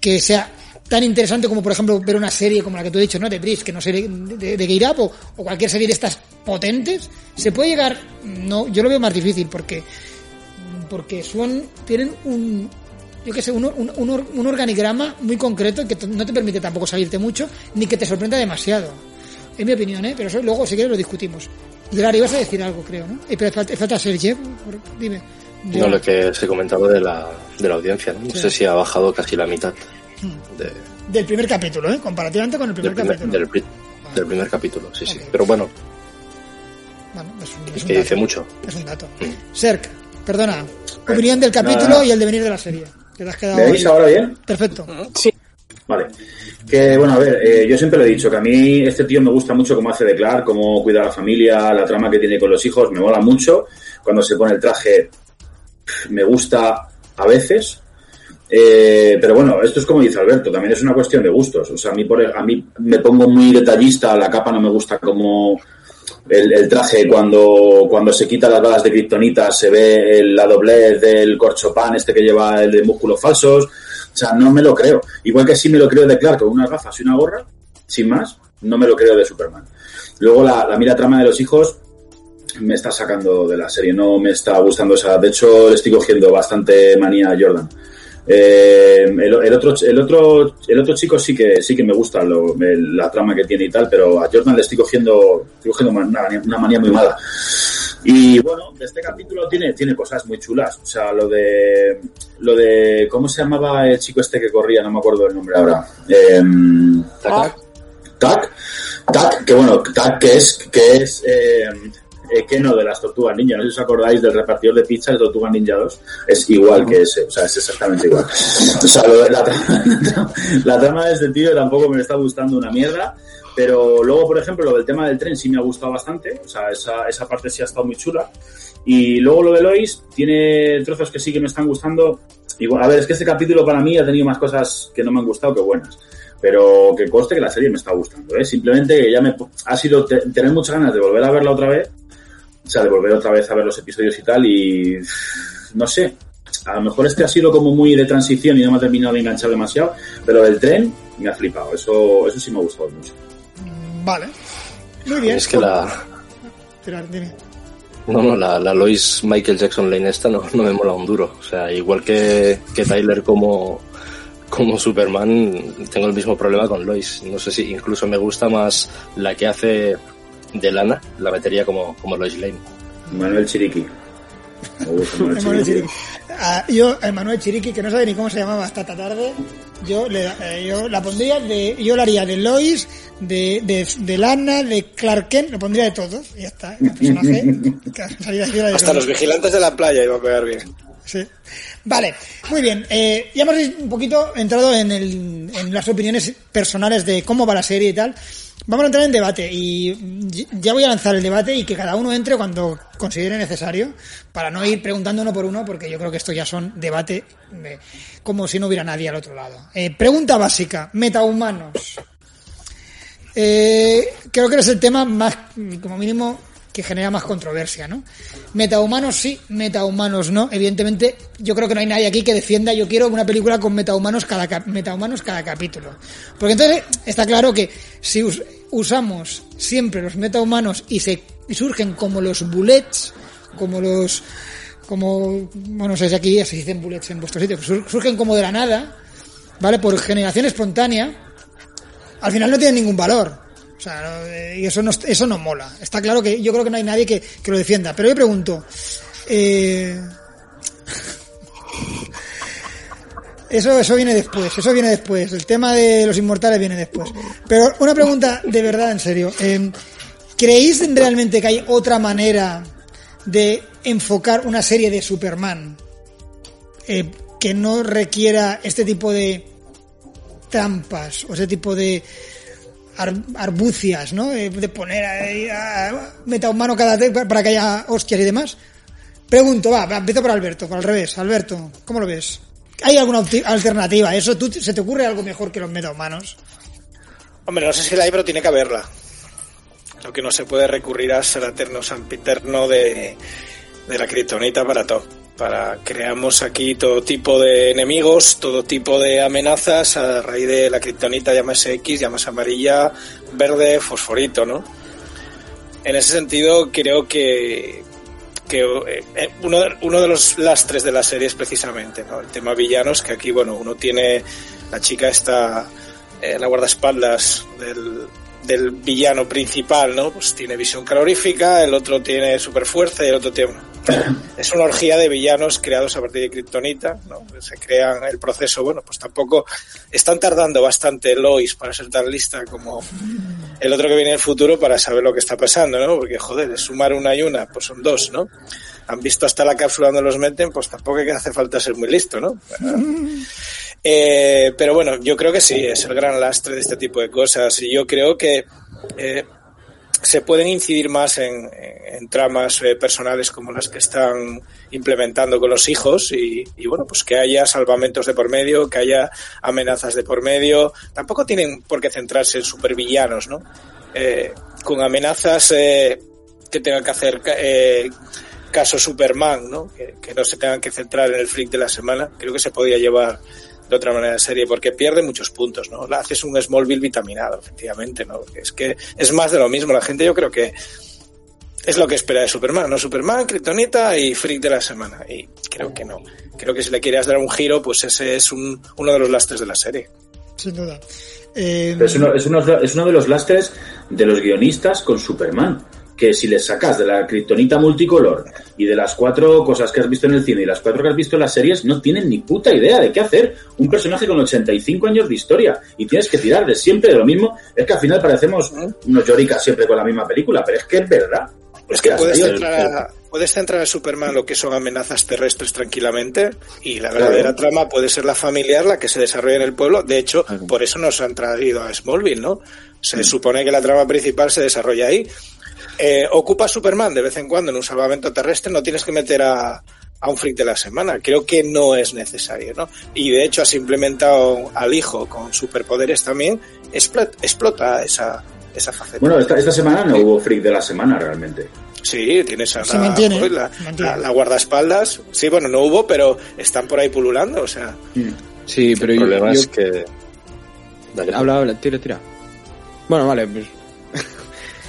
que sea tan interesante como por ejemplo ver una serie como la que tú has dicho, ¿no? De Bridge, que no sé, de, de Up o, o cualquier serie de estas potentes, se puede llegar, no, yo lo veo más difícil porque porque son, tienen un, yo qué sé, un, un, un un organigrama muy concreto que no te permite tampoco salirte mucho ni que te sorprenda demasiado. Es mi opinión, ¿eh? Pero eso luego si quieres lo discutimos. Gerard, ibas a decir algo, creo, ¿no? Eh, pero falta, falta Sergio, por- dime. No, lo que se comentaba de la, de la audiencia, ¿no? No sé si ha bajado casi la mitad de, Del primer capítulo, ¿eh? Comparativamente con el primer del, primer, capítulo. del, pri- del primer capítulo, sí, sí. Pero bueno, Bueno, es un, es un que dato. dice mucho. Es un dato. Serk, perdona. Opinión del capítulo nada. y el devenir de la serie. Que te has quedado ¿Me ahí. veis ahora bien? Perfecto. Sí. Vale. Que bueno, a ver, eh, yo siempre lo he dicho que a mí este tío me gusta mucho cómo hace de Clark, cómo cuida a la familia, la trama que tiene con los hijos, me mola mucho. Cuando se pone el traje, me gusta a veces. Eh, pero bueno, esto es como dice Alberto, también es una cuestión de gustos. O sea, a mí, por, a mí me pongo muy detallista, la capa no me gusta como el, el traje cuando, cuando se quita las balas de kriptonita se ve el- la doblez del corchopan este que lleva el de músculos falsos. O sea, no me lo creo. Igual que sí me lo creo de Clark con unas gafas y una gorra, sin más, no me lo creo de Superman. Luego la, la mira trama de los hijos me está sacando de la serie, no me está gustando. O sea, de hecho le estoy cogiendo bastante manía a Jordan. Eh, el, el otro, el otro, el otro chico sí que sí que me gusta lo- el- la trama que tiene y tal, pero a Jordan le estoy cogiendo, estoy cogiendo una, manía- una manía muy mala. Y bueno, este capítulo tiene, tiene cosas muy chulas. O sea, lo de lo de ¿cómo se llamaba el chico este que corría? No me acuerdo el nombre ahora. Em, Tac, Tac, Tac, que bueno, Tac que es, que es eh, eh, Keno de las Tortugas Ninja, no sé si os acordáis del repartidor de pizza de Tortugas Ninja 2, es igual que ese, o sea, es exactamente igual. O sea, lo de la, trama, <laughs> la trama de este tío tampoco me está gustando una mierda, pero luego, por ejemplo, lo del tema del tren sí me ha gustado bastante, o sea, esa, esa parte sí ha estado muy chula. Y luego lo de Lois tiene trozos que sí que me están gustando. Igual, a ver, es que este capítulo para mí ha tenido más cosas que no me han gustado que buenas. Pero que conste que la serie me está gustando, ¿eh? Simplemente que ya me ha sido te- tener muchas ganas de volver a verla otra vez. O sea, de volver otra vez a ver los episodios y tal. Y no sé. A lo mejor este ha sido como muy de transición y no me ha terminado de enganchar demasiado. Pero el tren me ha flipado. Eso, eso sí me ha gustado mucho. Vale. Muy bien. Es que la, dime. no, no, la, la Lois Michael Jackson Lane esta no, no me mola un duro. O sea, igual que, que Tyler como, como Superman, tengo el mismo problema con Lois. No sé si incluso me gusta más la que hace de Lana, la metería como, como Lois Lane. Manuel Chiriqui. Manuel <laughs> Emanuel Chiriqui. Ah, yo, Emanuel Chiriqui, que no sabe ni cómo se llamaba hasta esta tarde, yo, le, eh, yo la pondría de, yo la haría de Lois, de, de, de Lana, de Clark Kent, lo pondría de todos, y ya está. El personaje, <laughs> de de Hasta todos. los vigilantes de la playa iba a pegar bien. Sí. Vale, muy bien. Eh, ya hemos un poquito entrado en, el, en las opiniones personales de cómo va la serie y tal. Vamos a entrar en debate y ya voy a lanzar el debate y que cada uno entre cuando considere necesario para no ir preguntando uno por uno porque yo creo que esto ya son debate eh, como si no hubiera nadie al otro lado. Eh, pregunta básica, metahumanos. Eh, creo que es el tema más, como mínimo, que genera más controversia, ¿no? Metahumanos sí, metahumanos no. Evidentemente, yo creo que no hay nadie aquí que defienda, yo quiero una película con metahumanos cada, metahumanos cada capítulo. Porque entonces está claro que si us- usamos siempre los metahumanos y se y surgen como los bullets, como los como bueno, no sé si aquí se dicen bullets en vuestro sitio, sur- surgen como de la nada, ¿vale? Por generación espontánea, al final no tienen ningún valor. O sea, eh, y eso no, eso no mola. Está claro que yo creo que no hay nadie que, que lo defienda. Pero yo pregunto, eh, <laughs> eso, eso viene después, eso viene después. El tema de los inmortales viene después. Pero una pregunta de verdad, en serio. eh, ¿Creéis realmente que hay otra manera de enfocar una serie de Superman eh, que no requiera este tipo de trampas o ese tipo de ar- arbucias, ¿no? Eh, De poner ahí a, metahumano cada vez para que haya hostias y demás. Pregunto, va, empiezo por Alberto, por al revés. Alberto, ¿cómo lo ves? ¿Hay alguna alternativa eso? ¿Tú, ¿Se te ocurre algo mejor que los metahumanos? Hombre, no sé si la hay, pero tiene que haberla. Lo que no se puede recurrir a ser eterno sempiterno de, de la kriptonita para todo. Para creamos aquí todo tipo de enemigos, todo tipo de amenazas a raíz de la kriptonita, llámase X, llámase amarilla, verde, fosforito, ¿no? En ese sentido, creo que, que eh, uno, de- uno de los lastres de la serie es precisamente ¿no? el tema villanos, que aquí, bueno, uno tiene la chica esta, eh, la guardaespaldas del, del villano principal, ¿no? Pues tiene visión calorífica, el otro tiene super fuerza y el otro tiene... <laughs> Es una orgía de villanos creados a partir de Kryptonita, ¿no? Se crean el proceso, bueno, pues tampoco están tardando bastante Lois para ser tan lista como el otro que viene en el futuro para saber lo que está pasando, ¿no? Porque, joder, de sumar una y una, pues son dos, ¿no? Han visto hasta la cápsula donde los meten, pues tampoco hay que hace falta ser muy listo, ¿no? <laughs> Eh, pero bueno, yo creo que sí, es el gran lastre de este tipo de cosas. Y yo creo que eh, se pueden incidir más en, en tramas eh, personales como las que están implementando con los hijos y, y, bueno, pues que haya salvamentos de por medio, que haya amenazas de por medio. Tampoco tienen por qué centrarse en supervillanos, ¿no? Eh, con amenazas eh, que tengan que hacer eh, caso Superman, ¿no? Que, no se tengan que centrar en el freak de la semana. Creo que se podía llevar de otra manera de serie, porque pierde muchos puntos, ¿no? La haces un Smallville vitaminado, efectivamente, ¿no? Es que es más de lo mismo. La gente yo creo que es lo que espera de Superman, ¿no? Superman, Kryptonita y Freak de la semana. Y creo que no. Creo que si le quieres dar un giro, pues ese es un, uno de los lastres de la serie. Sin duda. Eh... Es, uno, es, uno, es uno de los lastres de los guionistas con Superman que si les sacas de la kriptonita multicolor y de las cuatro cosas que has visto en el cine y las cuatro que has visto en las series, no tienen ni puta idea de qué hacer. Un personaje con 85 años de historia y tienes que tirar de siempre de lo mismo. Es que al final parecemos unos lloricas siempre con la misma película, pero es que es verdad. Es que puedes centrar, a, puedes centrar a Superman lo que son amenazas terrestres tranquilamente y la verdadera claro. trama puede ser la familiar, la que se desarrolla en el pueblo. De hecho, por eso nos han traído a Smallville, ¿no? Se mm. supone que la trama principal se desarrolla ahí. Eh, ocupa Superman de vez en cuando en un salvamento terrestre, no tienes que meter a, a un freak de la semana. Creo que no es necesario, ¿no? Y de hecho has implementado al hijo con superpoderes también, explota, explota esa, esa faceta. Bueno, esta, esta semana no hubo freak de la semana realmente. Sí, tienes a la, mantiene, la, la, la, guardaespaldas. Sí, bueno, no hubo, pero están por ahí pululando, o sea. Sí, pero el yo, problema yo... es que. Dale. Habla, habla, tira, tira. Bueno, vale, pues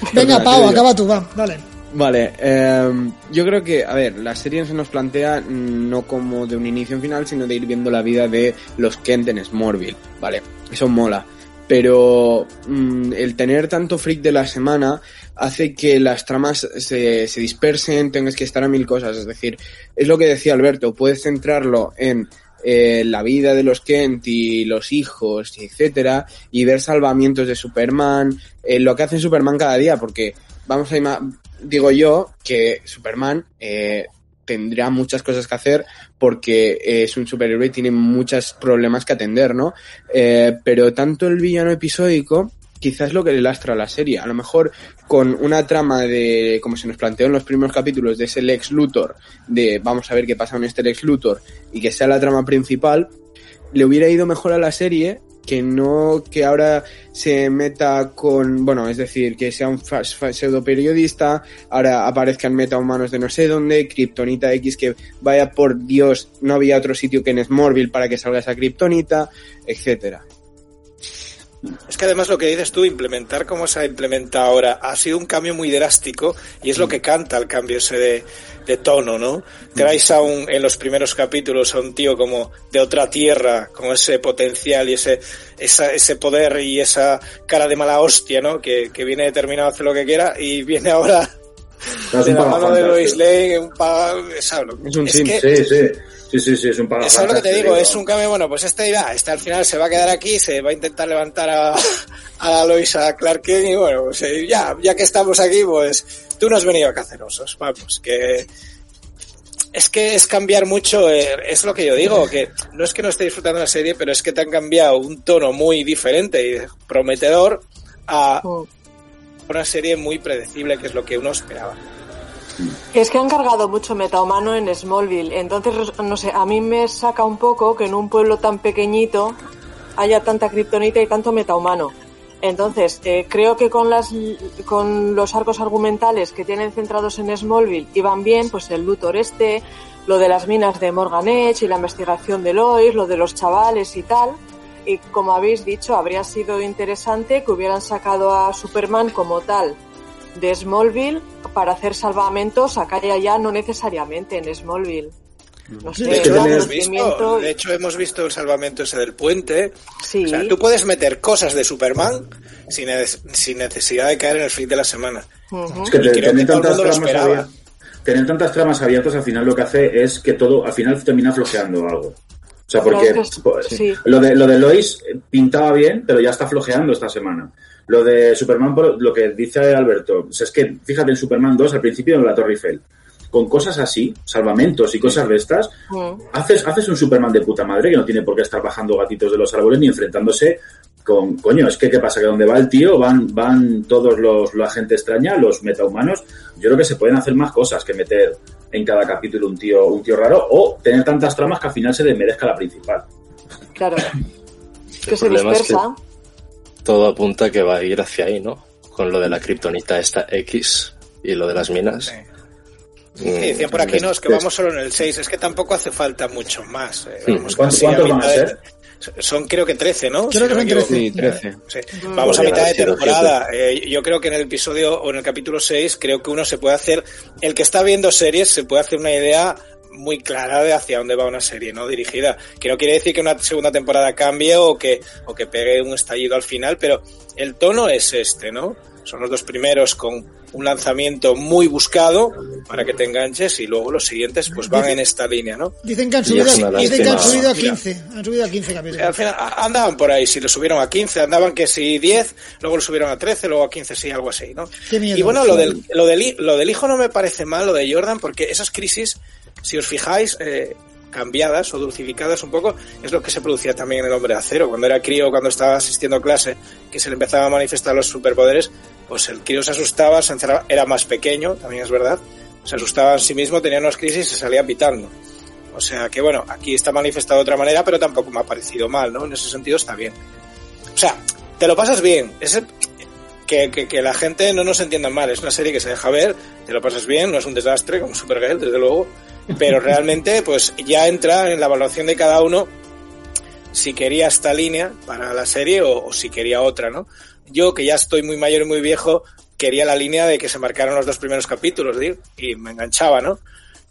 <laughs> Venga, Pau, acaba tú, va, dale. Vale, eh, yo creo que, a ver, la serie se nos plantea no como de un inicio en final, sino de ir viendo la vida de los Kent en Smallville, ¿vale? Eso mola. Pero mmm, el tener tanto freak de la semana hace que las tramas se, se dispersen, tengas que estar a mil cosas. Es decir, es lo que decía Alberto, puedes centrarlo en eh, la vida de los Kent y los hijos, etcétera, y ver salvamientos de Superman, eh, lo que hace Superman cada día, porque vamos a digo yo que Superman eh, tendrá muchas cosas que hacer porque es un superhéroe y tiene muchos problemas que atender, ¿no? Eh, pero tanto el villano episódico quizás lo que le lastra a la serie. A lo mejor con una trama de, como se nos planteó en los primeros capítulos, de ese Lex Luthor, de vamos a ver qué pasa con este Lex Luthor, y que sea la trama principal, le hubiera ido mejor a la serie que no que ahora se meta con, bueno, es decir, que sea un pseudo periodista, ahora aparezcan metahumanos de no sé dónde, Kryptonita X que vaya por Dios, no había otro sitio que en Smallville para que salga esa Kryptonita, etcétera. Es que además lo que dices tú, implementar como se ha implementado ahora, ha sido un cambio muy drástico y es lo que canta el cambio ese de, de tono, ¿no? Traes a un, en los primeros capítulos a un tío como de otra tierra, con ese potencial y ese, esa, ese poder y esa cara de mala hostia, ¿no? Que, que viene determinado a hacer lo que quiera y viene ahora de la mano de Lois Lane, un ¿sabes? Es un es que, sí, sí. Sí, sí, sí, es un Es lo que te digo, es un cambio, bueno, pues este irá, este al final se va a quedar aquí, se va a intentar levantar a, <laughs> a Loisa Clark Kent y bueno, pues ya, ya que estamos aquí, pues tú no has venido a cacerosos, vamos, que es que es cambiar mucho, eh, es lo que yo digo, que no es que no esté disfrutando la serie, pero es que te han cambiado un tono muy diferente y prometedor a una serie muy predecible, que es lo que uno esperaba. Es que han cargado mucho metahumano en Smallville, entonces, no sé, a mí me saca un poco que en un pueblo tan pequeñito haya tanta kriptonita y tanto metahumano. Entonces, eh, creo que con, las, con los arcos argumentales que tienen centrados en Smallville iban bien, pues el Luthor este, lo de las minas de Morgan Edge y la investigación de Lois, lo de los chavales y tal. Y como habéis dicho, habría sido interesante que hubieran sacado a Superman como tal de Smallville para hacer salvamentos acá y allá, no necesariamente en Smallville. No sé, de, hecho, hemos visto, de hecho, hemos visto el salvamento ese del puente. Sí. O sea, tú puedes meter cosas de Superman sin, sin necesidad de caer en el fin de la semana. Uh -huh. Es que, te, tener, tantas tramas abiertas, tener tantas tramas abiertas al final lo que hace es que todo al final termina flojeando algo. O sea, porque no, sí. lo, de, lo de Lois pintaba bien, pero ya está flojeando esta semana. Lo de Superman, lo que dice Alberto, o sea, es que fíjate en Superman 2 al principio en la Torre Eiffel. con cosas así, salvamentos y cosas de estas, Mm. haces, haces un Superman de puta madre que no tiene por qué estar bajando gatitos de los árboles ni enfrentándose con, coño, es que qué pasa, que donde va el tío van, van todos los, la gente extraña, los metahumanos, yo creo que se pueden hacer más cosas que meter en cada capítulo un tío, un tío raro o tener tantas tramas que al final se desmerezca la principal. Claro. Que se problema es que- dispersa. Todo apunta que va a ir hacia ahí, ¿no? Con lo de la kriptonita esta X y lo de las minas. Sí, decían por aquí, no, es que vamos solo en el 6, es que tampoco hace falta mucho más. eh, Sí. vamos ¿Cuántos- casi a mitad de- ser? Son creo que 13, ¿no? Creo que no son me equivoco. 13. Sí, 13. Sí. Vamos a mitad de temporada. Eh, yo creo que en el episodio o en el capítulo 6 creo que uno se puede hacer, el que está viendo series se puede hacer una idea muy clara de hacia dónde va una serie, ¿no? Dirigida. Que no quiere decir que una segunda temporada cambie o que, o que pegue un estallido al final, pero el tono es este, ¿no? Son los dos primeros con un lanzamiento muy buscado para que te enganches y luego los siguientes pues van en esta línea, ¿no? Dicen que han subido, una dicen que han subido a Mira. 15. Han subido a 15 Eh, Al capítulos. final a- andaban por ahí, si lo subieron a 15, andaban que si 10, luego lo subieron a 13, luego a 15, sí, algo así, ¿no? Qué miedo. Y bueno, lo del, lo, del, lo del hijo no me parece mal, lo de Jordan, porque esas crisis, si os fijáis, eh, cambiadas o dulcificadas un poco, es lo que se producía también en el hombre de acero. Cuando era crío, cuando estaba asistiendo a clase, que se le empezaba a manifestar los superpoderes, pues el crío se asustaba, se encerraba, era más pequeño, también es verdad, se asustaba en sí mismo, tenía unas crisis y se salía pitando. O sea que bueno, aquí está manifestado de otra manera, pero tampoco me ha parecido mal, ¿no? En ese sentido está bien. O sea, te lo pasas bien. Es el- que, que, que la gente no nos entienda mal. Es una serie que se deja ver, te lo pasas bien, no es un desastre como Supergirl, desde luego. Pero realmente, pues ya entra en la evaluación de cada uno si quería esta línea para la serie o, o si quería otra, ¿no? Yo, que ya estoy muy mayor y muy viejo, quería la línea de que se marcaran los dos primeros capítulos, ¿sí? y me enganchaba, ¿no?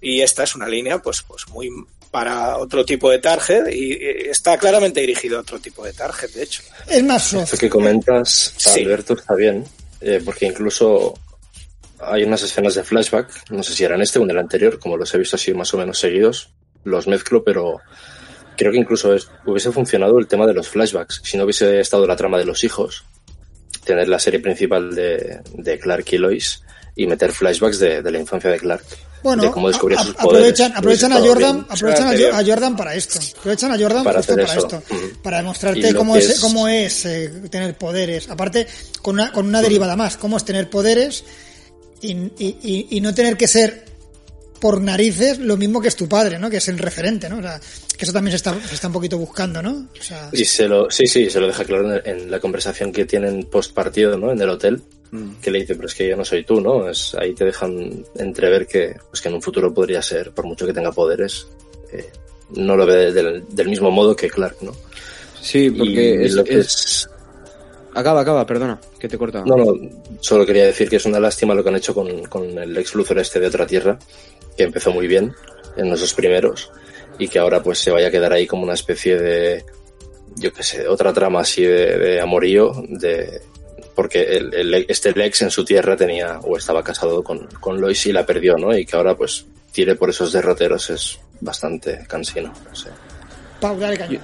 Y esta es una línea, pues, pues muy para otro tipo de target y está claramente dirigido a otro tipo de target, de hecho. Es más Esto soft. que comentas, Sí. Alberto, está bien, eh, porque incluso hay unas escenas de flashback, no sé si era en este o en el anterior, como los he visto así más o menos seguidos, los mezclo, pero creo que incluso es- hubiese funcionado el tema de los flashbacks, si no hubiese estado la trama de los hijos, tener la serie principal de, de Clark y Lois y meter flashbacks de, de la infancia de Clark. Bueno, de cómo descubría a- sus a- poderes. aprovechan, aprovechan a Jordan, bien. aprovechan a, anterior. Jo- a Jordan para esto. Aprovechan a Jordan Para justo esto. Para demostrarte cómo es- cómo es eh, tener poderes. Aparte, con una, con una derivada más, cómo es tener poderes y, y- y- y no tener que ser por narices lo mismo que es tu padre, ¿no? Que es el referente, ¿no? O sea, que eso también se está, se está un poquito buscando, ¿no? O sea, Y se lo, sí, sí, se lo deja claro en, en la conversación que tienen post partido, ¿no? En el hotel, que le dice, pero es que yo no soy tú, ¿no? Es, ahí te dejan entrever que, pues que en un futuro podría ser, por mucho que tenga poderes, eh, no lo ve del, del mismo modo que Clark, ¿no? Sí, porque Y es, lo que es- Acaba, acaba, perdona, que te he cortado. No, no, solo quería decir que es una lástima lo que han hecho con, con el ex Luthor este de otra tierra, que empezó muy bien en los dos primeros, y que ahora pues se vaya a quedar ahí como una especie de, yo qué sé, otra trama así de, de amorío, de, porque el, el- este Lex en su tierra tenía, o estaba casado con, con Lois y la perdió, ¿no? Y que ahora pues tire por esos derroteros es bastante cansino, no sé. Pau, dale caña.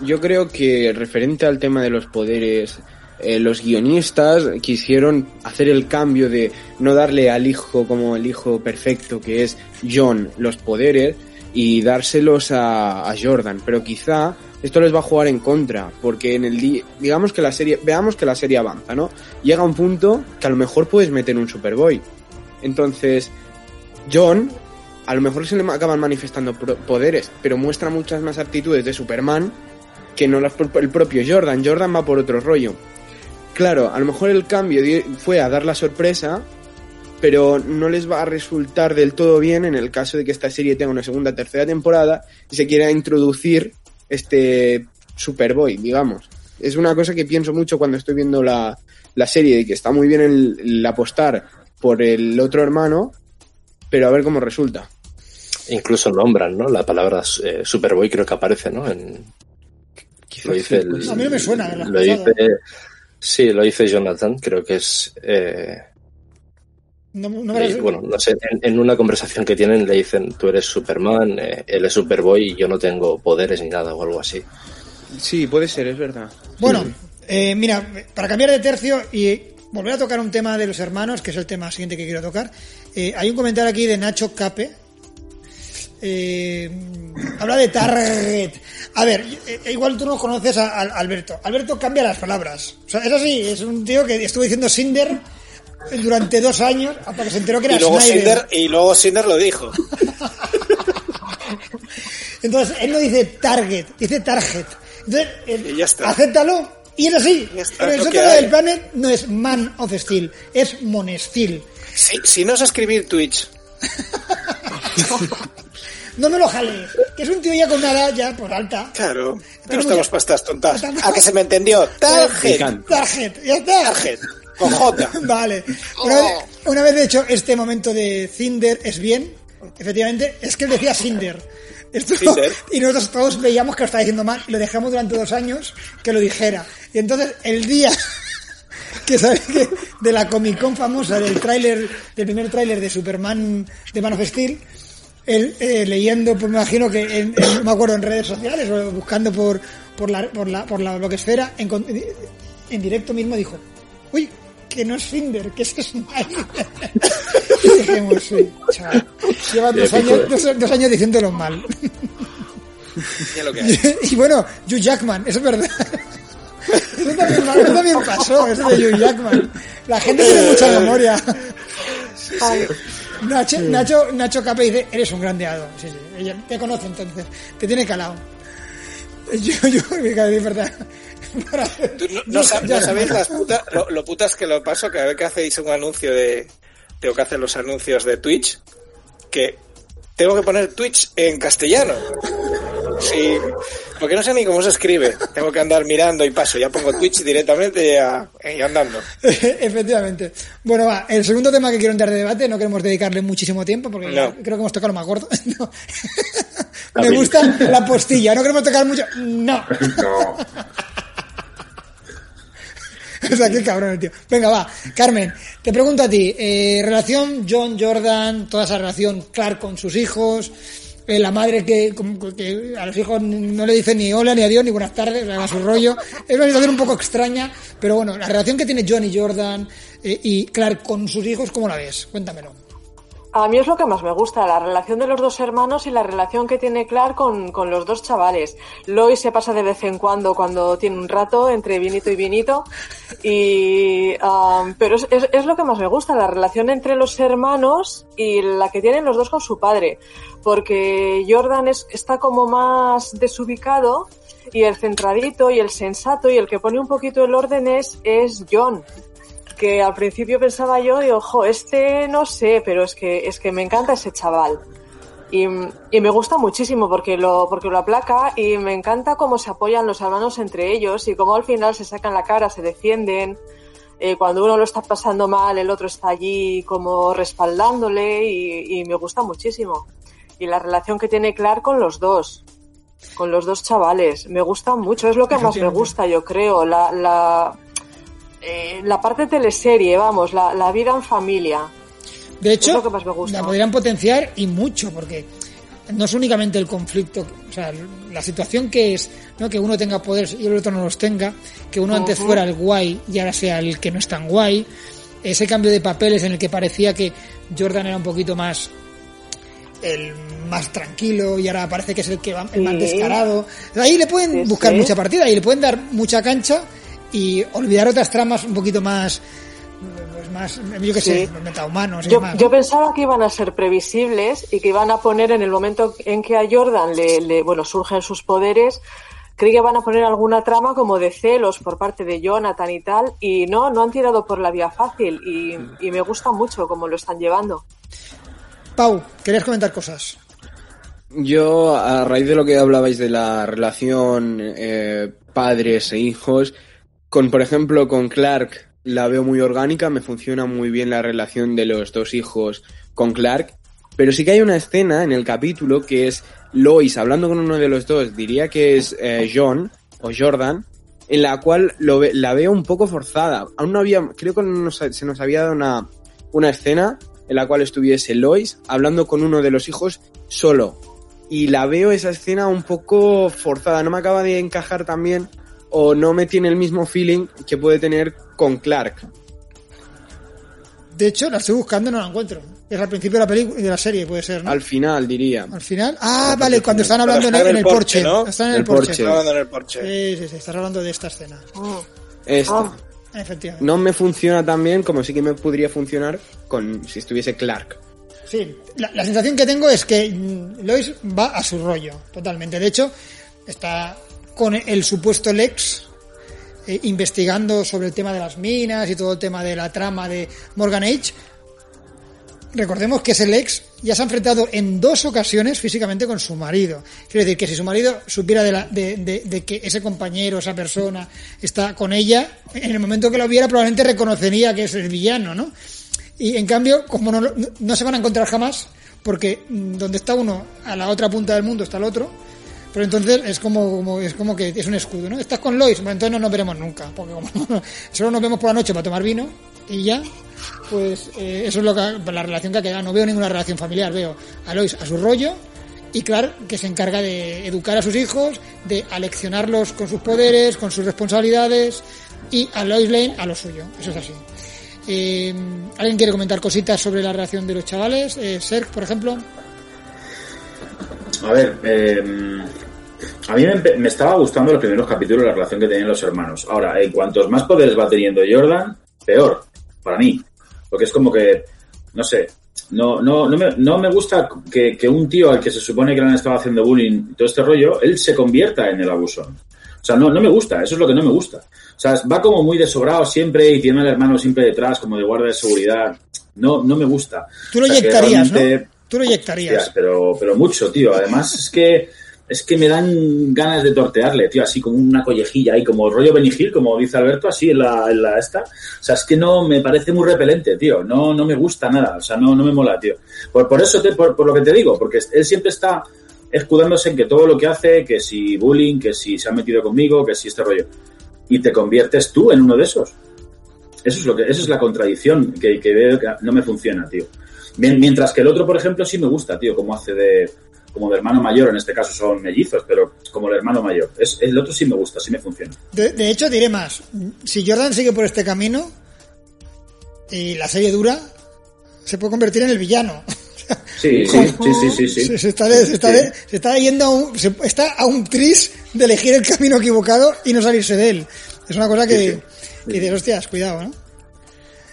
Yo creo que referente al tema de los poderes, eh, los guionistas quisieron hacer el cambio de no darle al hijo como el hijo perfecto que es John los poderes y dárselos a, Jordan, pero quizá esto les va a jugar en contra, porque en el di- digamos que la serie, veamos que la serie avanza, ¿no? Llega un punto que a lo mejor puedes meter un Superboy. Entonces, John a lo mejor se le acaban manifestando poderes, pero muestra muchas más actitudes de Superman que no las el propio Jordan. Jordan va por otro rollo. Claro, a lo mejor el cambio fue a dar la sorpresa, pero no les va a resultar del todo bien en el caso de que esta serie tenga una segunda, tercera temporada y se quiera introducir este Superboy, digamos. Es una cosa que pienso mucho cuando estoy viendo la, la serie y que está muy bien el, el apostar por el otro hermano, pero a ver cómo resulta. Incluso nombran, ¿no? La palabra eh, Superboy creo que aparece, ¿no? En, lo dice el, A mí no me suena haberla lo dice, sí, lo dice Jonathan, creo que es eh, No, le- bueno, no sé, en, en una conversación que tienen le dicen tú eres Superman, eh, él es Superboy y yo no tengo poderes ni nada o algo así. Sí, puede ser, es verdad. Bueno, eh, mira, para cambiar de tercio y volver a tocar un tema de los hermanos, que es el tema siguiente que quiero tocar, Eh, hay un comentario aquí de Nacho Cape. Eh, habla de Target. A ver, eh, igual tú no conoces a, a Alberto. Alberto cambia las palabras. O sea, es así, es un tío que estuvo diciendo Cinder durante dos años hasta que se enteró que era Y luego, Snyder. Cinder, y luego Cinder lo dijo. <laughs> Entonces, él no dice target, dice target. Entonces, él- Y ya está. acéptalo. Y es así. Ya está, Pero el del planet no es Man of Steel, es Monesteel. Si, si no es escribir Twitch, <laughs> No me lo jales, que es un tío ya con una edad ya por alta. claro, no estamos estas tontas. A que se me entendió. Target. Target. Target, ya está. Target. Con J. <laughs> Vale. Oh. Una, vez, una vez, de hecho, este momento de Cinder es bien. Efectivamente, es que él decía Cinder. Esto-. <laughs> Y nosotros todos veíamos que lo estaba diciendo mal y lo dejamos durante dos años que lo dijera. Y entonces, el día <laughs> que sale que- de la Comic Con famosa del tráiler, del primer tráiler de Superman de Man of Steel, él eh, leyendo, pues me imagino que en, en- no me acuerdo en redes sociales o buscando por, por la por la por la bloquesfera, en, en directo mismo dijo, uy, que no es Cinder, que es Smile. <laughs> dijimos, sí, chaval. Lleva dos años, dos, dos años diciéndolo mal. <laughs> Ya lo que hay. y bueno, Hugh Jackman, eso es verdad. <laughs> Eso también, eso también pasó, eso de Hugh Jackman. La gente tiene mucha memoria. Nacho, Nacho, Nacho Cape dice, eres un grandeado. Sí, sí, ella te conoce entonces, te tiene calado. Yo, yo, <laughs> es verdad. Para- Tú no, no sab- no sabéis las putas, lo, lo putas que lo paso cada vez que hacéis un anuncio de. Tengo que hacer los anuncios de Twitch. Que tengo que poner Twitch en castellano. Sí, porque no sé ni cómo se escribe. Tengo que andar mirando y paso. Ya pongo Twitch directamente y, andando. <laughs> Efectivamente. Bueno, va, el segundo tema que quiero entrar de debate, no queremos dedicarle muchísimo tiempo porque No. creo que hemos tocado lo más gordo. <laughs> No. Me gusta la postilla, no queremos tocar mucho. No. No. <laughs> O sea, qué cabrón el tío. Venga, va. Carmen, te pregunto a ti. eh, relación John Jordan, toda esa relación Clark con sus hijos, eh, la madre que, a los hijos no le dice ni hola, ni adiós, ni buenas tardes, a su rollo. Es una situación un poco extraña, pero bueno, la relación que tiene John y Jordan eh, y Clark con sus hijos, ¿cómo la ves? Cuéntamelo. A mí es lo que más me gusta, la relación de los dos hermanos y la relación que tiene Clark con, con los dos chavales. Lois se pasa de vez en cuando, cuando tiene un rato, entre vinito y vinito. Y, am, pero es, es- es lo que más me gusta, la relación entre los hermanos y la que tienen los dos con su padre. Porque Jordan es, está como más desubicado y el centradito y el sensato y el que pone un poquito el orden es, es John que al principio pensaba yo, y ojo, este no sé, pero es que, es que me encanta ese chaval. Y, y me gusta muchísimo porque lo, porque lo aplaca y me encanta cómo se apoyan los hermanos entre ellos y cómo al final se sacan la cara, se defienden. Eh, cuando uno lo está pasando mal, el otro está allí como respaldándole y, y me gusta muchísimo. Y la relación que tiene Clark con los dos, con los dos chavales, me gusta mucho, es lo que más me gusta, yo creo. La, la, eh, la parte teleserie, vamos, la, la vida en familia. De hecho, Es lo que más me gusta. la podrían potenciar y mucho, porque no es únicamente el conflicto, o sea, la situación que es, ¿no? que uno tenga poderes y el otro no los tenga, que uno antes fuera el guay y ahora sea el que no es tan guay, ese cambio de papeles en el que parecía que Jordan era un poquito más el más tranquilo y ahora parece que es el que va el más descarado. Ahí le pueden buscar sí. mucha partida, ahí le pueden dar mucha cancha y olvidar otras tramas un poquito más pues más yo qué sé, Sí. metahumanos y Yo, demás, yo pensaba que iban a ser previsibles y que iban a poner en el momento en que a Jordan le, le- bueno, surgen sus poderes, creí que van a poner alguna trama como de celos por parte de Jonathan y tal, y no, no han tirado por la vía fácil y, y me gusta mucho cómo lo están llevando. Pau, querías comentar cosas. Yo, a raíz de lo que hablabais de la relación eh, padres e hijos, con, por ejemplo, con Clark la veo muy orgánica, me funciona muy bien la relación de los dos hijos con Clark, pero sí que hay una escena en el capítulo que es Lois hablando con uno de los dos, diría que es eh, John o Jordan, en la cual la veo un poco forzada. Aún no había, creo que se nos había dado una, una escena en la cual estuviese Lois hablando con uno de los hijos solo. Y la veo esa escena un poco forzada, no me acaba de encajar también o no me tiene el mismo feeling que puede tener con Clark. De hecho, la estoy buscando y no la encuentro. Es al principio de la película de la serie, puede ser, ¿no? Al final, diría. Al final. Ah, vale, cuando están hablando en el, en en el el porche. porche, ¿no? Están en el El porche. porche. Estaba hablando en el porche. Sí, sí, sí, estás hablando de esta escena. Esta. Ah. Efectivamente. No me funciona tan bien como sí que me podría funcionar con si estuviese Clark. Sí, la, la sensación que tengo es que mm, Lois va a su rollo, totalmente. De hecho, está con el supuesto Lex eh, investigando sobre el tema de las minas y todo el tema de la trama de Morgan Age. Recordemos que ese Lex ya se ha enfrentado en dos ocasiones físicamente con su marido. Quiero decir que si su marido supiera de, la- de- de- que ese compañero, esa persona, está con ella, en el momento que lo viera probablemente reconocería que es el villano, ¿no? Y en cambio, como no, no se van a encontrar jamás, porque mm, donde está uno, a la otra punta del mundo está el otro, pero entonces es como, como- es como que es un escudo, ¿no? Estás con Lois, bueno, entonces no nos veremos nunca, porque como <laughs> solo nos vemos por la noche para tomar vino y ya, pues eh, eso es lo que, la relación que ha quedado. No veo ninguna relación familiar, veo a Lois a su rollo y Clark que se encarga de educar a sus hijos, de aleccionarlos con sus poderes, con sus responsabilidades y a Lois Lane a lo suyo. Eso es así. Eh, ¿Alguien quiere comentar cositas sobre la relación de los chavales? Eh, Serg, por ejemplo. A ver, eh, a mí me, me estaba gustando los primeros capítulos la relación que tenían los hermanos. Ahora, en cuantos más poderes va teniendo Jordan, peor, para mí. Porque es como que, no sé, no, no, no, me, no me gusta que, que un tío al que se supone que le han estado haciendo bullying y todo este rollo, él se convierta en el abusón. O sea, no, no me gusta, eso es lo que no me gusta. O sea, va como muy desobrado siempre y tiene al hermano siempre detrás, como de guardia de seguridad. No, no me gusta. Tú lo O sea, ¿no? Tú. Hostias, pero, pero mucho, tío. Además, es que es que me dan ganas de tortearle, tío, así como una collejilla ahí, como rollo Benigil, como dice Alberto, así en la, la esta. O sea, es que no, me parece muy repelente, tío. No, no me gusta nada, o sea, no, no me mola, tío. Por, por eso, te, por, por lo que te digo, porque él siempre está escudándose en que todo lo que hace, que si bullying, que si se ha metido conmigo, que si este rollo. Y te conviertes tú en uno de esos. Eso es lo que, eso es la contradicción que, que veo que no me funciona, tío. Mien- Mientras que el otro, por ejemplo, sí me gusta, tío, como hace de, como de hermano mayor, en este caso son mellizos, pero como el hermano mayor. Es, el otro sí me gusta, sí me funciona. De, de hecho, diré más. Si Jordan sigue por este camino y la serie dura, se puede convertir en el villano. <laughs> Sí, sí, sí, sí, sí. Se, se está, de- se, está de- se está yendo a un, se- está a un tris de elegir el camino equivocado y no salirse de él. Es una cosa que, que dices, hostias, cuidado, ¿no?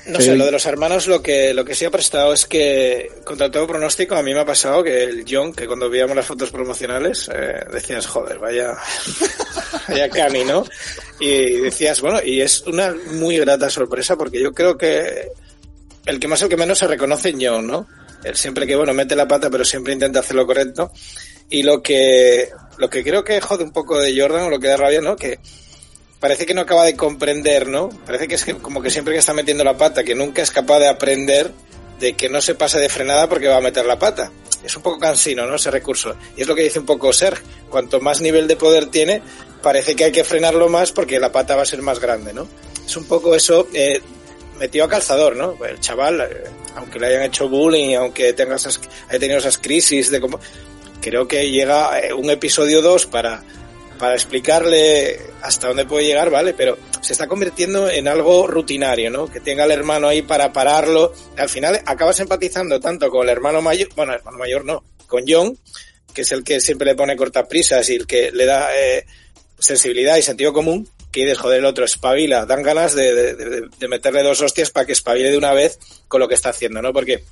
No sé, lo de los hermanos lo que, lo que sí ha prestado es que, contra todo pronóstico, a mí me ha pasado que el John, que cuando veíamos las fotos promocionales, eh, decías, joder, vaya, <laughs> vaya cani, ¿no? Y decías, bueno, y es una muy grata sorpresa porque yo creo que el que más el que menos se reconoce en John, ¿no? Él siempre que, bueno, mete la pata, pero siempre intenta hacer lo correcto. Y lo que, lo que creo que jode un poco de Jordan, o lo que da rabia, ¿no? Que parece que no acaba de comprender, ¿no? Parece que es que como que siempre que está metiendo la pata, que nunca es capaz de aprender de que no se pase de frenada porque va a meter la pata. Es un poco cansino, ¿no? Ese recurso. Y es lo que dice un poco Serg. Cuanto más nivel de poder tiene, parece que hay que frenarlo más porque la pata va a ser más grande, ¿no? Es un poco eso, eh, metido a calzador, ¿no? El chaval, eh, aunque le hayan hecho bullying, aunque tenga esas, haya tenido esas crisis de cómo, creo que llega eh, un episodio 2 para, para explicarle hasta dónde puede llegar, ¿vale? Pero se está convirtiendo en algo rutinario, ¿no? Que tenga al hermano ahí para pararlo. Al final acabas empatizando tanto con el hermano mayor, bueno, el hermano mayor no, con John, que es el que siempre le pone cortaprisas y el que le da eh, sensibilidad y sentido común, que dices, joder, el otro espabila, dan ganas de, de- de- de meterle dos hostias para que espabile de una vez con lo que está haciendo, ¿no? Porque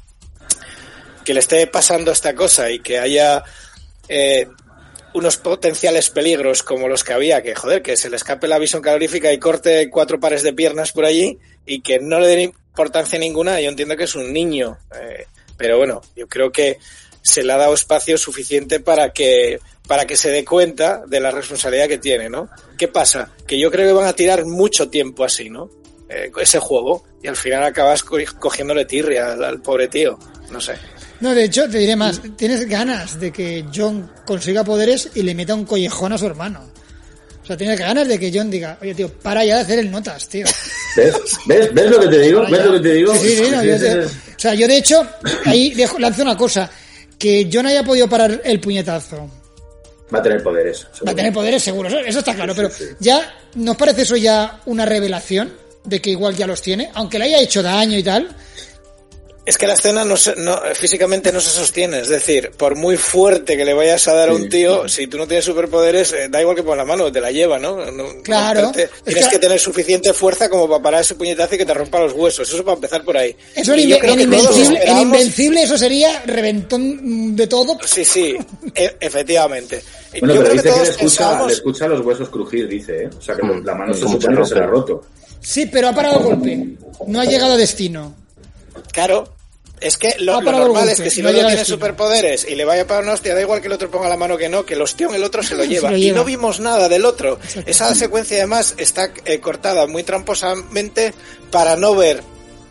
que le esté pasando esta cosa y que haya eh, unos potenciales peligros como los que había, que joder, que se le escape la visión calorífica y corte cuatro pares de piernas por allí y que no le den importancia ninguna, yo entiendo que es un niño, eh, pero bueno, yo creo que se le ha dado espacio suficiente para que para que se dé cuenta de la responsabilidad que tiene, ¿no? ¿Qué pasa? Que yo creo que van a tirar mucho tiempo así, ¿no? Eh, ese juego y al final acabas co- cogiéndole tirria al pobre tío, no sé. No, de hecho, te diré más. Tienes ganas de que John consiga poderes y le meta un collejón a su hermano. O sea, tienes ganas de que John diga, oye, tío, para ya de hacer el notas, tío. ¿Ves? ¿Ves? ¿Ves lo que te digo? ¿Ves lo que te digo? Sí, sí, sí, no, Sí, yo sí, te- sí. O sea, yo de hecho, ahí dejo, lanzo una cosa. Que John haya podido parar el puñetazo. Va a tener poderes. Va a seguro. tener poderes seguros, eso- eso está claro. Pero ya, ¿nos parece eso ya una revelación? De que igual ya los tiene. Aunque le haya hecho daño y tal. Es que la escena no, se- no- físicamente no se sostiene. Es decir, por muy fuerte que le vayas a dar a un tío, si tú no tienes superpoderes, eh, da igual que pon la mano, te la lleva, ¿no? No- Claro. no te- Es tienes que- que... tener suficiente fuerza como para parar ese puñetazo y que te rompa los huesos. Eso para empezar por ahí. Eso en, Y yo Inve- creo en que todos Invencible, en Invencible eso sería reventón de todo. Sí, sí, e- efectivamente. Bueno, Yo pero creo dice que, todos le, escucha, pensábamos- le escucha los huesos crujir, dice, ¿eh? O sea, que Mm. la mano se supone que se la ha roto. Sí, pero ha parado el golpe. No ha llegado a destino. Claro. Es que lo, el normal es que si no tiene superpoderes y le vaya para una hostia, da igual que el otro ponga la mano que no, que el ostión el otro se lo <laughs> Se lleva. Y no vimos nada del otro. Esa secuencia además está eh, cortada muy tramposamente para no ver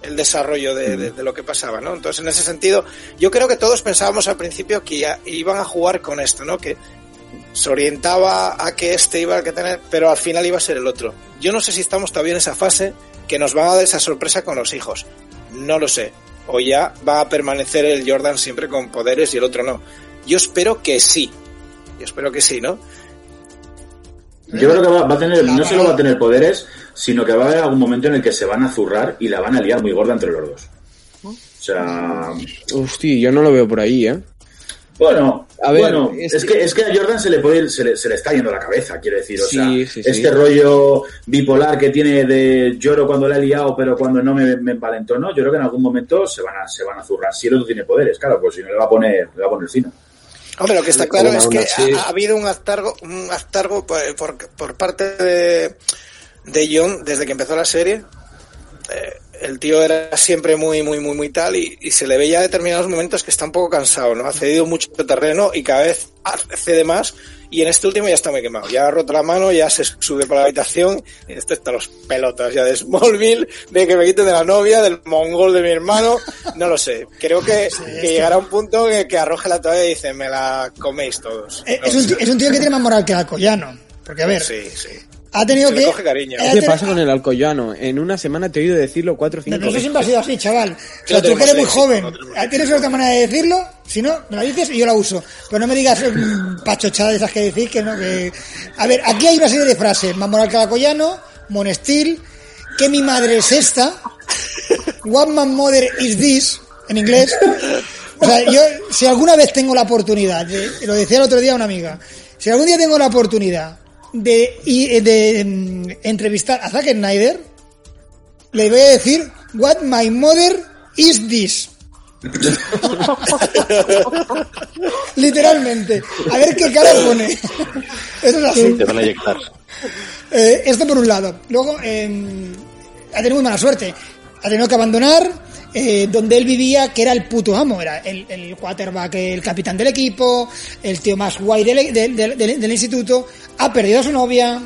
el desarrollo de, de- de lo que pasaba, ¿no? Entonces, en ese sentido, yo creo que todos pensábamos al principio que ya iban a jugar con esto, ¿no? Que se orientaba a que este iba a tener, pero al final iba a ser el otro. Yo no sé si estamos todavía en esa fase que nos van a dar esa sorpresa con los hijos. No lo sé. O ya va a permanecer el Jordan siempre con poderes y el otro no. Yo espero que sí. Yo espero que sí, ¿no? Yo creo que va, va a tener, no solo va a tener poderes, sino que va a haber algún momento en el que se van a zurrar y la van a liar muy gorda entre los dos. O sea, Hostia, yo no lo veo por ahí, ¿eh? Bueno, A ver, bueno, es es, que- es que a Jordan se le puede, se le, se le está yendo la cabeza, quiero decir, o Sí, sea, sí, sí. este rollo bipolar que tiene de lloro cuando la he liado, pero cuando no me, me envalentono, yo creo que en algún momento se van a, se van a zurrar. Si el otro tiene poderes, claro, pues si no le va a poner, le va a poner fino. Hombre, lo que está claro es que ha, ha habido un hartargo, un hartargo por, por, por parte de, de John desde que empezó la serie. Eh, el tío era siempre muy, muy, muy, muy tal y, y se le ve ya determinados momentos que está un poco cansado, ¿no? Ha cedido mucho terreno y cada vez cede más y en este último ya está muy quemado. Ya ha roto la mano, ya se sube para la habitación y esto está los pelotas ya de Smallville, de que me quiten de la novia, del mongol de mi hermano, no lo sé. Creo que, que llegará un punto que, que arroje la toalla y dice, me la coméis todos. Eh, No Es un, tío- es un tío que tiene más moral que Alcoyano. Porque, a ver, Sí, sí. Ha tenido Se le que. coge cariño. ha ¿Qué pasa con el alcoyano? En una semana te he oído decirlo cuatro o cinco Pero eso veces. siempre ha sido así, chaval. O sea, tú que eres muy joven, ¿tienes otra manera de decirlo? Si no, me la dices y yo la uso. Pero no me digas mm, pachochadas de esas que decís que no, que... A ver, aquí hay una serie de frases. Más moral que Alcoyano, Monestil, que mi madre es esta, What my mother is this, en inglés. O sea, yo, si alguna vez tengo la oportunidad, lo decía el otro día una amiga, si algún día tengo la oportunidad de, y- de, mm, entrevistar a Zack Snyder, le voy a decir, what my mother is this. <laughs> Literalmente. A ver qué cara pone. <laughs> Eso es así. Te van a eyectar. Eh, esto por un lado. Luego, eh, ha tenido muy mala suerte. Ha tenido que abandonar eh, donde él vivía, que era el puto amo. Era el, el quarterback, el capitán del equipo, el tío más guay del, del- del- del- del instituto. Ha perdido a su novia.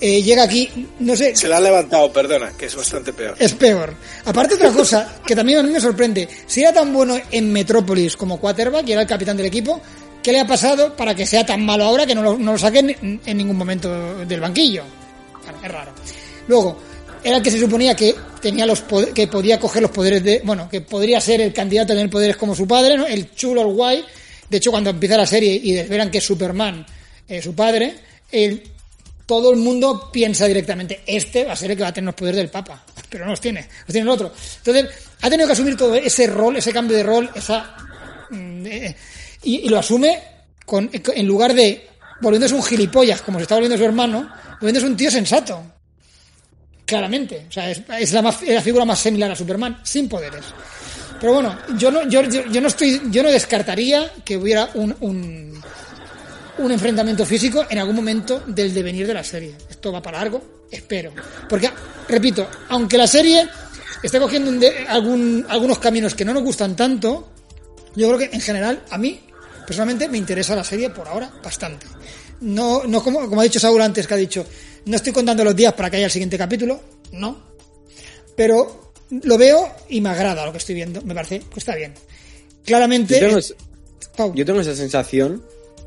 eh, llega aquí, no sé, Se la ha levantado, perdona, que es bastante peor. es peor. Aparte otra cosa, que también a mí me sorprende, si era tan bueno en Metrópolis como quarterback y era el capitán del equipo, ¿qué le ha pasado para que sea tan malo ahora que no lo, no lo saquen en, ningún momento del banquillo? Es raro. Luego, era el que se suponía que tenía los que podía coger los poderes de, bueno, que podría ser el candidato a tener poderes como su padre, ¿no? El chulo, el guay. De hecho, cuando empieza la serie y desvelan que es Superman, su padre, el, todo el mundo piensa directamente, este va a ser el que va a tener los poderes del Papa, <laughs> pero no los tiene, los tiene el otro. Entonces, ha tenido que asumir todo ese rol, ese cambio de rol, esa mm, eh, y, y lo asume con, en lugar de volviéndose un gilipollas, como se está volviendo su hermano, volviéndose un tío sensato. Claramente. O sea, es, la, más- figura más similar a Superman, sin poderes. Pero bueno, yo no, yo, yo, no estoy, yo no descartaría que hubiera un, un, enfrentamiento físico en algún momento del devenir de la serie. Esto va para largo, espero. Porque, repito, aunque la serie esté cogiendo de- algún, algunos caminos que no nos gustan tanto, yo creo que en general, a mí, personalmente, me interesa la serie por ahora bastante. No, no como, como ha dicho Saúl antes, que ha dicho, no estoy contando los días para que haya el siguiente capítulo, no. Pero lo veo y me agrada lo que estoy viendo, me parece que está bien. Claramente, Yo tengo, es- Pau, yo tengo esa sensación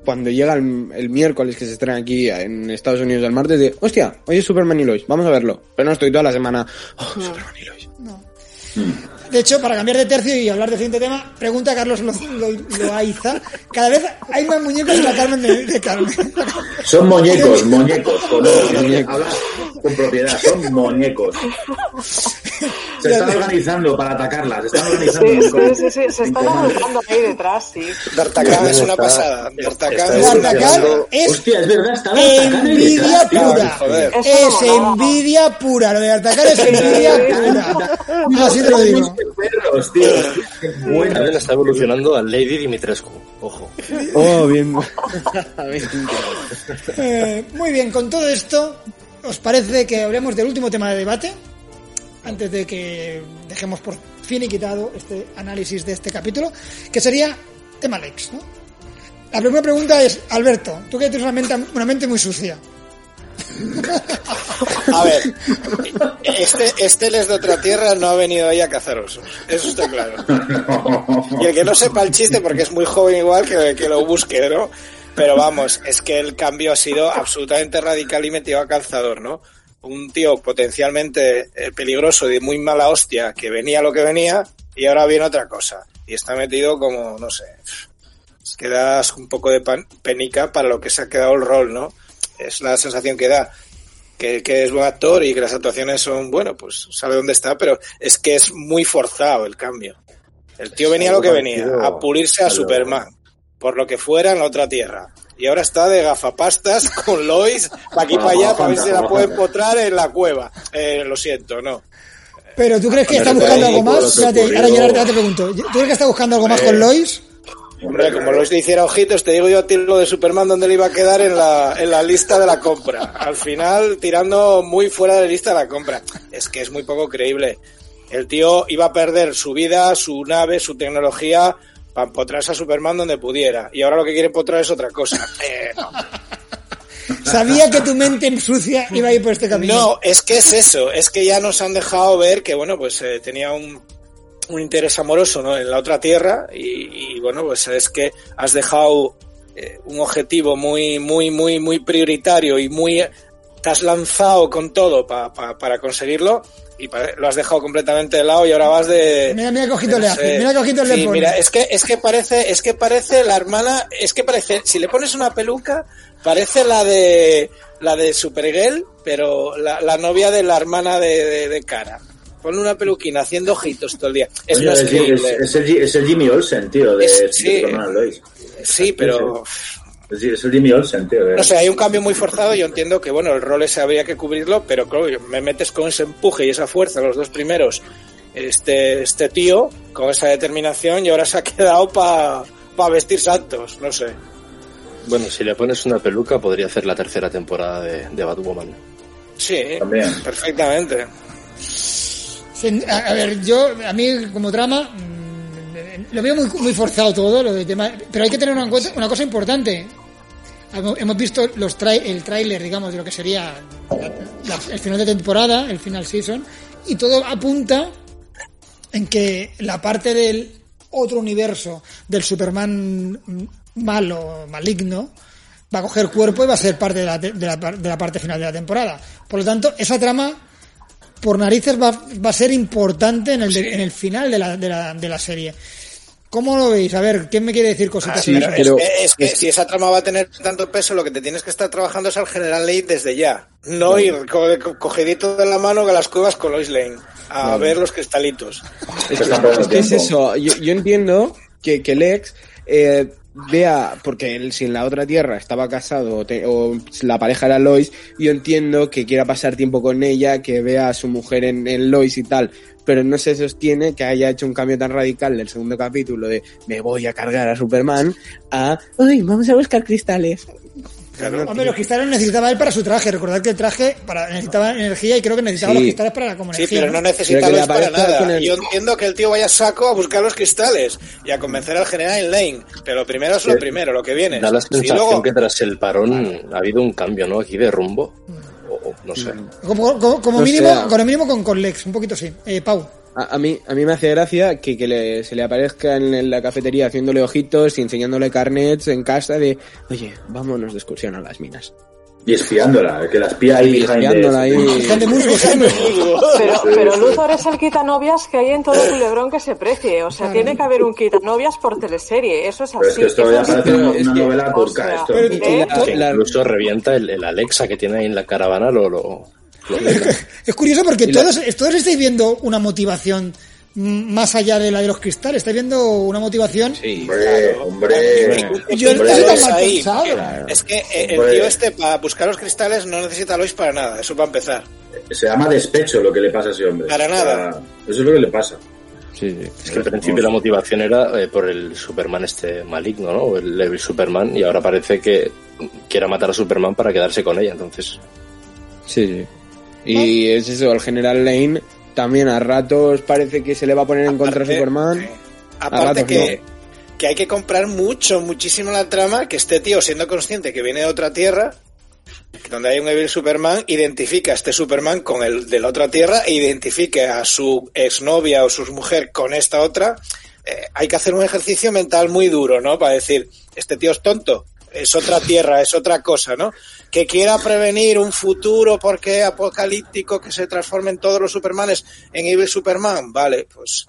cuando llega el, el miércoles que se estrena aquí en Estados Unidos el martes de, hostia, hoy es Superman y Lois, vamos a verlo. Pero no estoy toda la semana, oh, Superman y Lois. De hecho, para cambiar de tercio y hablar del siguiente tema, pregunta a Carlos Lo- Lo- Loaiza. Cada vez hay más muñecos en la Carmen de, de Carmen. Son muñecos, <laughs> muñecos, con, habla con propiedad, son muñecos. Se están organizando para atacarlas. Se están organizando. Sí, con- sí, sí, sí, se están agolpando ahí detrás, sí. D'Artagnan es una Está- pasada. D'Artagnan es D'Artagnan Hostia, es verdad, está D'Artagnan envidia detrás, tío. pura. Joder. Es envidia pura. Lo de atacar es envidia pura. Así te lo digo. Perros, tío. Bueno. También está evolucionando a Lady Dimitrescu. Ojo. Oh, bien. <laughs> Eh, muy bien, con todo esto, ¿os parece que hablemos del último tema de debate? Antes de que dejemos por fin y quitado este análisis de este capítulo, que sería tema Lex, ¿no? La primera pregunta es, Alberto, tú que tienes una mente, una mente muy sucia. A ver, este, este les de otra tierra no ha venido ahí a cazar osos. Eso está claro. <laughs> Y el que no sepa el chiste, porque es muy joven igual, que, que lo busque, ¿no? Pero vamos, es que el cambio ha sido absolutamente radical y metido a calzador, ¿no? Un tío potencialmente eh, peligroso y de muy mala hostia, que venía lo que venía, y ahora viene otra cosa. Y está metido como, no sé, es que das un poco de pan- penica para lo que se ha quedado el rol, ¿no? Es la sensación que da. Que, que es buen actor y que las actuaciones son, bueno, pues sabe dónde está, pero es que es muy forzado el cambio. El tío venía lo que venía, a pulirse a Superman, por lo que fuera en la otra tierra. Y ahora está de gafapastas <laughs> con Lois, para aquí para allá, para ver si la puede empotrar en la cueva. Eh, lo siento, no. Pero ¿tú crees que está buscando algo más? Espérate, ahora Gerard, te pregunto. ¿Tú crees que está buscando algo más con Lois? Hombre, como Lois le hiciera ojitos, te digo yo a ti lo de Superman donde le iba a quedar en la, en la lista de la compra. Al final, tirando muy fuera de la lista de la compra. Es que es muy poco creíble. El tío iba a perder su vida, su nave, su tecnología para empotrarse a Superman donde pudiera. Y ahora lo que quiere empotrar es otra cosa. <laughs> Eh, no. Sabía que tu mente sucia iba a ir por este camino. No, es que es eso, es que ya nos han dejado ver que, bueno, pues eh, tenía un, un interés amoroso ¿no? en la otra tierra y, y, bueno, pues es que has dejado eh, un objetivo muy, muy, muy, muy prioritario y muy... Te has lanzado con todo pa- pa- para conseguirlo y pa- lo has dejado completamente de lado y ahora vas de... Mira, mira qué ojitos le hace, mira le Sí, pone. mira, es que, es que parece, es que parece la hermana, es que parece, si le pones una peluca, parece la de, la de Supergirl, pero la, la novia de la hermana de, de, de cara. Ponle una peluquina haciendo ojitos todo el día. Es más es, es, el, G- es el Jimmy Olsen, tío, de Es- sí. Superman Lois. Sí, pero, Es, es el Jimmy Olsen, tío. no sé, hay un cambio muy forzado. Yo entiendo que, bueno, el rol ese habría que cubrirlo, pero claro, me metes con ese empuje y esa fuerza, los dos primeros, este, este tío, con esa determinación, y ahora se ha quedado para vestir santos, no sé. Bueno, si le pones una peluca, podría hacer la tercera temporada de, de Batwoman. Sí, También. perfectamente. Sí, A, a ver, yo, a mí como trama, mm, lo veo muy, muy forzado todo, lo de tema, pero hay que tener una, cosa- una cosa importante. Hemos visto los trai- el tráiler, digamos, de lo que sería la- el final de temporada, el final season, y todo apunta en que la parte del otro universo del Superman malo, maligno, va a coger cuerpo y va a ser parte de la, de la de la parte final de la temporada. Por lo tanto, esa trama por narices va, va a ser importante en el, en el final de la, de, la, de la serie. ¿Cómo lo veis? A ver, ¿quién me quiere decir cositas sí, sobre eso? pero- es, que, es que si esa trama va a tener tanto peso, lo que te tienes que estar trabajando es al General Lane desde ya. No ir co- co- cogidito de la mano a las cuevas con Lois Lane a ver los cristalitos. Es que están perdiendo Es que es eso, yo, yo entiendo que, que Lex eh, vea, porque él si en la otra tierra estaba casado o, te- o la pareja era Lois, yo entiendo que quiera pasar tiempo con ella, que vea a su mujer en, en Lois y tal, pero no se sostiene que haya hecho un cambio tan radical del segundo capítulo de me voy a cargar a Superman a, uy, vamos a buscar cristales. Claro. Hombre, los cristales necesitaba él para su traje. Recordad que el traje para, necesitaba energía y creo que necesitaba Sí. los cristales para como Sí, energía. pero no ¿no? necesita Pero le Lois para nada. el- Yo entiendo que el tío vaya a saco a buscar los cristales y a convencer al General Lane, pero lo primero es lo Sí. primero, lo que viene. Da la luego, que tras el parón ha habido un cambio, ¿no? Aquí de rumbo. No sé. Como, como, mínimo, sea- con el mínimo con, con Lex, un poquito sí. Eh, Pau. A, a mí, a mí me hace gracia que, que le- se le aparezca en, en la cafetería haciéndole ojitos y enseñándole carnets en casa de, oye, vámonos de excursión a las minas. Y espiándola, que la espía ahí espiándola ahí. Están de musgo <laughs> siempre. Pero, pero sí. Luthor es el quitanovias que hay en todo culebrón que se precie. O sea, tiene que haber un quitanovias por teleserie. Eso es Pero es así. que esto ya parece una, es una que- novela o turca. sea, esto. Pero- ¿eh? Que incluso revienta el, el Alexa que tiene ahí en la caravana, lo, lo, lo. <laughs> Es curioso porque todos, todos estáis viendo una motivación más allá de la de los cristales. Estáis viendo una motivación. Sí. Hombre, hombre. Yo no hombre. tan Es mal ahí. pensado. Es que eh, el Hombre. tío este para buscar los cristales no necesita Lois para nada, eso para empezar. Se llama despecho lo que le pasa a ese hombre. Para nada. Eso es lo que le pasa. Sí, sí. Es que al principio la motivación era eh, por el Superman este maligno, ¿no? O el Evil Superman, y ahora parece que quiera matar a Superman para quedarse con ella, entonces... Sí, sí. Y es eso, el general Lane también a ratos parece que se le va a poner en contra a Aparte- Superman. A Aparte ratos que, que hay que comprar mucho, muchísimo la trama, que este tío, siendo consciente que viene de otra tierra, donde hay un Evil Superman, identifica a este Superman con el de la otra tierra e identifique a su exnovia o su mujer con esta otra. Eh, hay que hacer un ejercicio mental muy duro, ¿no? Para decir, este tío es tonto, es otra tierra, es otra cosa, ¿no? Que quiera prevenir un futuro porque apocalíptico que se transformen todos los Supermanes en Evil Superman, vale, pues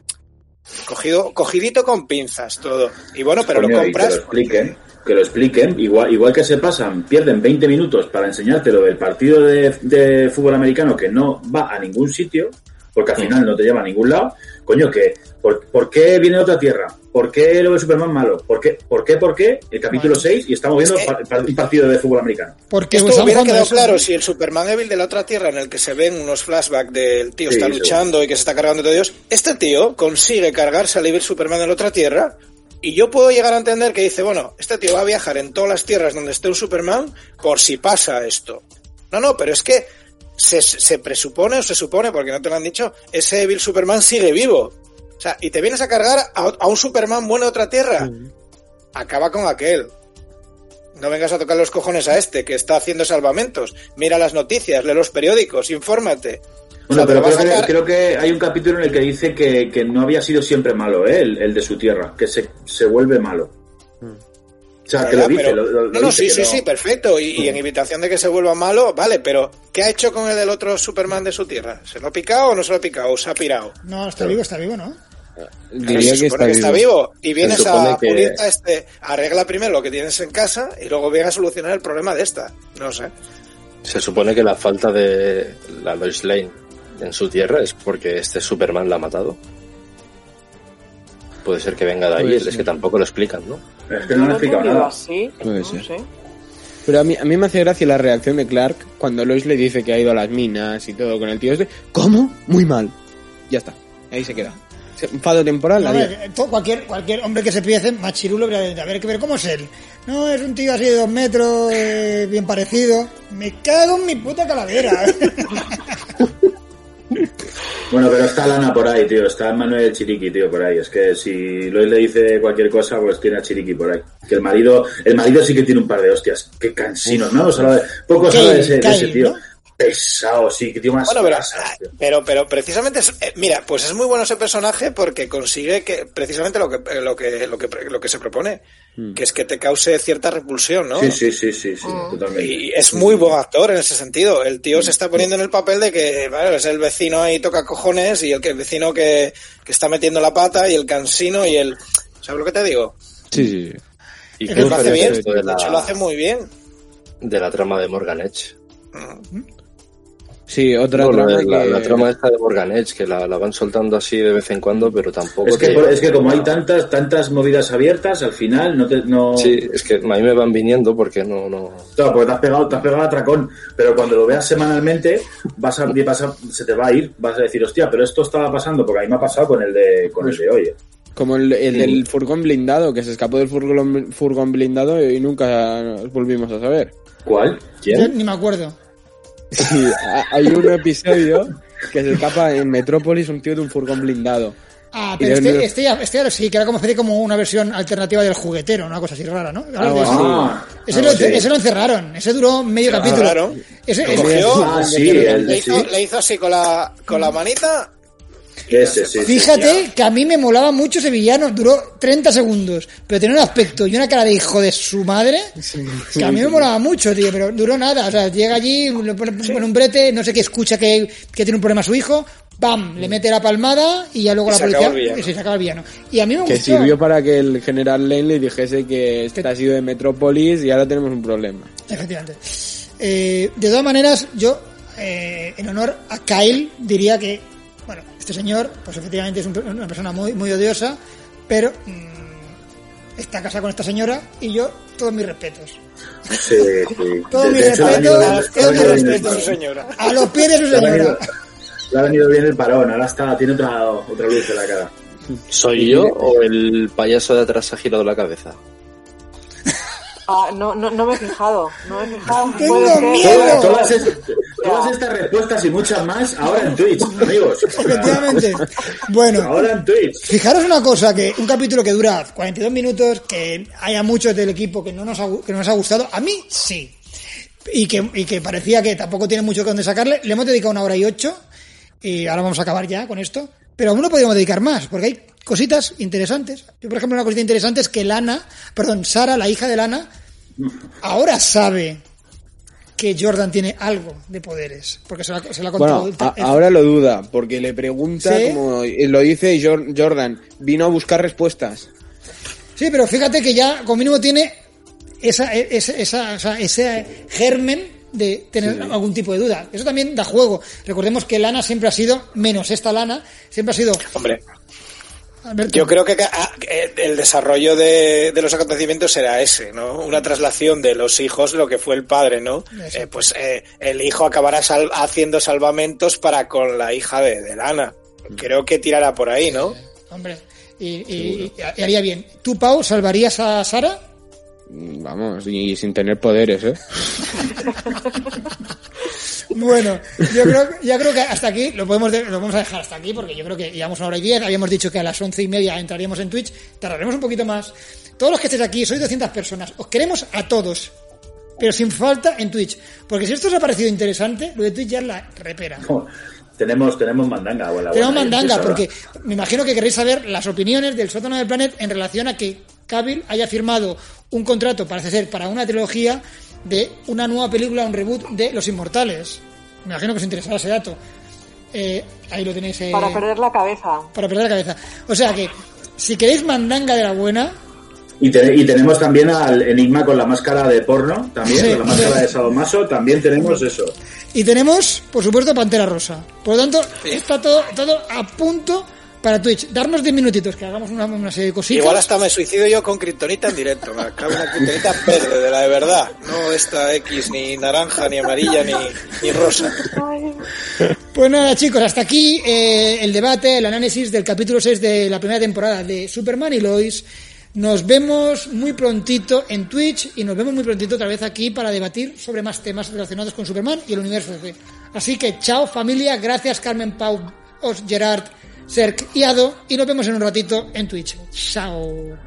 cogido, cogidito con pinzas todo. Y bueno, pero Coño, lo compras. Que lo expliquen, que lo expliquen. Igual, igual que se pasan, pierden 20 minutos para enseñártelo del partido de, de fútbol americano que no va a ningún sitio, porque al final no te lleva a ningún lado. Coño, que ¿por, por qué viene de otra tierra? ¿Por qué lo ve Superman malo? ¿Por qué? ¿Por qué? ¿Por qué? El capítulo 6 y estamos viendo un partido de fútbol americano. Porque Esto hubiera quedado eso. claro si el Superman Evil de la otra tierra en el que se ven unos flashbacks del tío Sí, está seguro. luchando y que se está cargando de Dios. Este tío consigue cargarse al Evil Superman de la otra tierra y yo puedo llegar a entender que dice, bueno, este tío va a viajar en todas las tierras donde esté un Superman por si pasa esto. No, no, pero es que se, se presupone o se supone, porque no te lo han dicho, ese Evil Superman sigue vivo. O sea, y te vienes a cargar a, a un Superman bueno de otra tierra. Acaba con aquel. No vengas a tocar los cojones a este que está haciendo salvamentos. Mira las noticias, lee los periódicos, infórmate. O Bueno, sea, pero que, creo que hay un capítulo en el que dice que, que no había sido siempre malo, ¿eh? el, el de su tierra, que se, se vuelve malo. O sea, lo dice. pero- lo- lo- no, lo no, dice sí, que sí, no. sí, perfecto. Y, y en evitación de que se vuelva malo, vale, pero ¿qué ha hecho con el del otro Superman de su tierra? ¿Se lo ha picado o no se lo ha picado? ¿O se ha pirado? No, está vivo, está vivo, ¿no? Diría se que supone está, que vivo. está vivo. Y vienes a que- a este, arregla primero lo que tienes en casa y luego vienes a solucionar el problema de esta. No sé. Se supone que la falta de la Lois Lane en su tierra es porque este Superman la ha matado. Puede ser que venga de ahí, es que tampoco lo explican, ¿no? Es que no lo explicado entendido nada. así, Puede no ser. sé. Pero a mí, a mí me hace gracia la reacción de Clark cuando Lois le dice que ha ido a las minas y todo con el tío este. ¿Cómo? Muy mal. Ya está. Ahí se queda. Enfado temporal, A adiós. ver, to- cualquier, cualquier hombre que se piece, machirulo, habría de haber que ver cómo es él. No, es un tío así de dos metros, eh, bien parecido. Me cago en mi puta calavera. <laughs> Bueno, pero está Lana por ahí, tío. Está Manuel Chiriqui, tío, por ahí. Es que si Lois le dice cualquier cosa, pues tiene a Chiriqui por ahí. Que el marido, el marido sí que tiene un par de hostias. Qué cansino, ¿no? O sea, poco sabe de ese, de ese tío. ¿no? Pesado, sí, que tío más Bueno, pero, tío. pero, pero precisamente, es- eh, mira, pues es muy bueno ese personaje porque consigue que precisamente lo que, eh, lo que, lo que, lo que se propone, que es que te cause cierta repulsión, ¿no? Sí, sí, sí, sí, sí, totalmente. Y es muy buen actor en ese sentido. El tío se está poniendo en el papel de que bueno, es el vecino ahí toca cojones y el, que, el vecino que, que está metiendo la pata y el cansino y el... ¿Sabes lo que te digo? Sí, sí, sí. ¿Y qué que Lo hace bien, de de hecho lo hace muy bien. de la trama de Morgan Edge? Sí, otra No, la, trama la- que... la trama esta de Morgan Edge, que la, la van soltando así de vez en cuando, pero tampoco... Es que, te- es que como hay tantas, tantas movidas abiertas, al final no te, no, Sí, es que a mí me van viniendo porque no... no... Claro, porque te has pegado, te has pegado a tracón, pero cuando lo veas semanalmente, vas a, vas a- se te va a ir, vas a decir, hostia, pero esto estaba pasando, porque a mí me ha pasado con el de, con el de hoy. eh. Como el, el del furgón blindado, que se escapó del furgón, furgón blindado y nunca volvimos a saber. ¿Cuál? Yo ¿Quién? ni me acuerdo. <laughs> Sí, ha- hay un episodio que se escapa en Metrópolis un tío de un furgón blindado. Ah, pero de- este, este, ya- este ya sí, que era como, como una versión alternativa del juguetero, una cosa así rara, ¿no? De. Ah, ese, lo, así. ese lo encerraron, ese duró medio lo capítulo. Ese, Lo ese- cogió, Ah, sí, el le, de hizo, sí. le hizo así con la, con la manita. Ese, sí. Fíjate que a mí me molaba mucho ese villano, duró 30 segundos, pero tenía un aspecto y una cara de hijo de su madre que a mí me molaba mucho, tío, pero duró nada. O sea, llega allí, le pone, pone un brete, no sé qué escucha que, que tiene un problema su hijo, ¡pam! Le mete la palmada y ya luego Y la policía y se saca el villano. Y a mí me Que gustó. sirvió para que el general Lane le dijese que este ha sido de Metrópolis y ahora tenemos un problema. Efectivamente. Eh, de todas maneras, yo eh, en honor a Kyle, diría que, este señor, pues efectivamente es un- una persona muy, muy odiosa, pero mm, está casado con esta señora y yo, todos mis respetos. Sí, sí. <laughs> Todo De- mi de hecho, le ha respeto, venido- todo le ha mi venido bien el respeto. parón. señora. A los pies de su señora. le ha venido bien el parón, ahora está, tiene otra, otra luz en la cara. ¿Soy yo o el payaso de atrás ha girado la cabeza? Ah, no, no, no me he fijado, no me he fijado. <laughs> Tengo miedo. Todas, todas es- todas estas respuestas y muchas más ahora en Twitch, amigos. Efectivamente. Bueno, Ahora en Twitch. Fijaros una cosa, que un capítulo que dura 42 minutos, que haya muchos del equipo que no nos ha, que no nos ha gustado, a mí sí. Y que, y que parecía que tampoco tiene mucho que donde sacarle. Le hemos dedicado una hora y ocho, y ahora vamos a acabar ya con esto. Pero aún no podríamos dedicar más, porque hay cositas interesantes. Yo, por ejemplo, una cosita interesante es que Lana, perdón, Sara, la hija de Lana, ahora sabe que Jordan tiene algo de poderes, porque se lo ha, se lo ha contado. Bueno, el- ahora lo duda, porque le pregunta, ¿Sí? como lo dice Jor- Jordan, vino a buscar respuestas. Sí, pero fíjate que ya como mínimo tiene esa, esa, esa- o sea, ese germen de tener algún tipo de duda. Eso también da juego. Recordemos que Lana siempre ha sido, menos esta Lana, siempre ha sido... Hombre, Alberto, yo creo que ah, eh, el desarrollo de, de los acontecimientos será ese, ¿no? Una traslación de los hijos, lo que fue el padre, ¿no? Eh, pues eh, el hijo acabará sal- haciendo salvamentos para con la hija de, de Lana. Creo que tirará por ahí, ¿no? Hombre, y, y- y haría bien. ¿Tú, Pau, salvarías a Sara? Mm, Vamos, y sin tener poderes, ¿eh? <laughs> Bueno, yo creo, ya creo que hasta aquí lo podemos, de- lo vamos a dejar hasta aquí porque yo creo que llevamos una hora y diez. Habíamos dicho que a las once y media entraríamos en Twitch. Tardaremos un poquito más. Todos los que estéis aquí, sois 200 personas. Os queremos a todos, pero sin falta en Twitch. Porque si esto os ha parecido interesante, lo de Twitch ya es la repera. <laughs> Tenemos, tenemos mandanga. Buena, Tenemos buena, mandanga, ahora. porque me imagino que queréis saber las opiniones del sótano del planet en relación a que Cavill haya firmado un contrato, parece ser, para una trilogía de una nueva película, un reboot de Los Inmortales. Me imagino que os interesará ese dato. Eh, ahí lo tenéis. eh, Para perder la cabeza. para perder la cabeza. O sea que, si queréis mandanga de la buena, Y, te- y tenemos también al Enigma con la máscara de porno, también, Sí, con la máscara sí. de Sadomaso, también tenemos eso. y tenemos, por supuesto, Pantera Rosa. Por lo tanto, está todo, todo a punto para Twitch. Darnos 10 minutitos, que hagamos una, una serie de cositas. Igual hasta me suicido yo con kriptonita en directo. Me acabo una kriptonita verde, de la de verdad. No esta X, ni naranja, ni amarilla, ni, ni rosa. Pues nada, chicos, hasta aquí eh, el debate, el análisis del capítulo 6 de la primera temporada de Superman y Lois. Nos vemos muy prontito en Twitch y nos vemos muy prontito otra vez aquí para debatir sobre más temas relacionados con Superman y el universo DC. Así que chao familia, gracias Carmen Pau, Os, Gerard, Serk y Ado y nos vemos en un ratito en Twitch. Chao.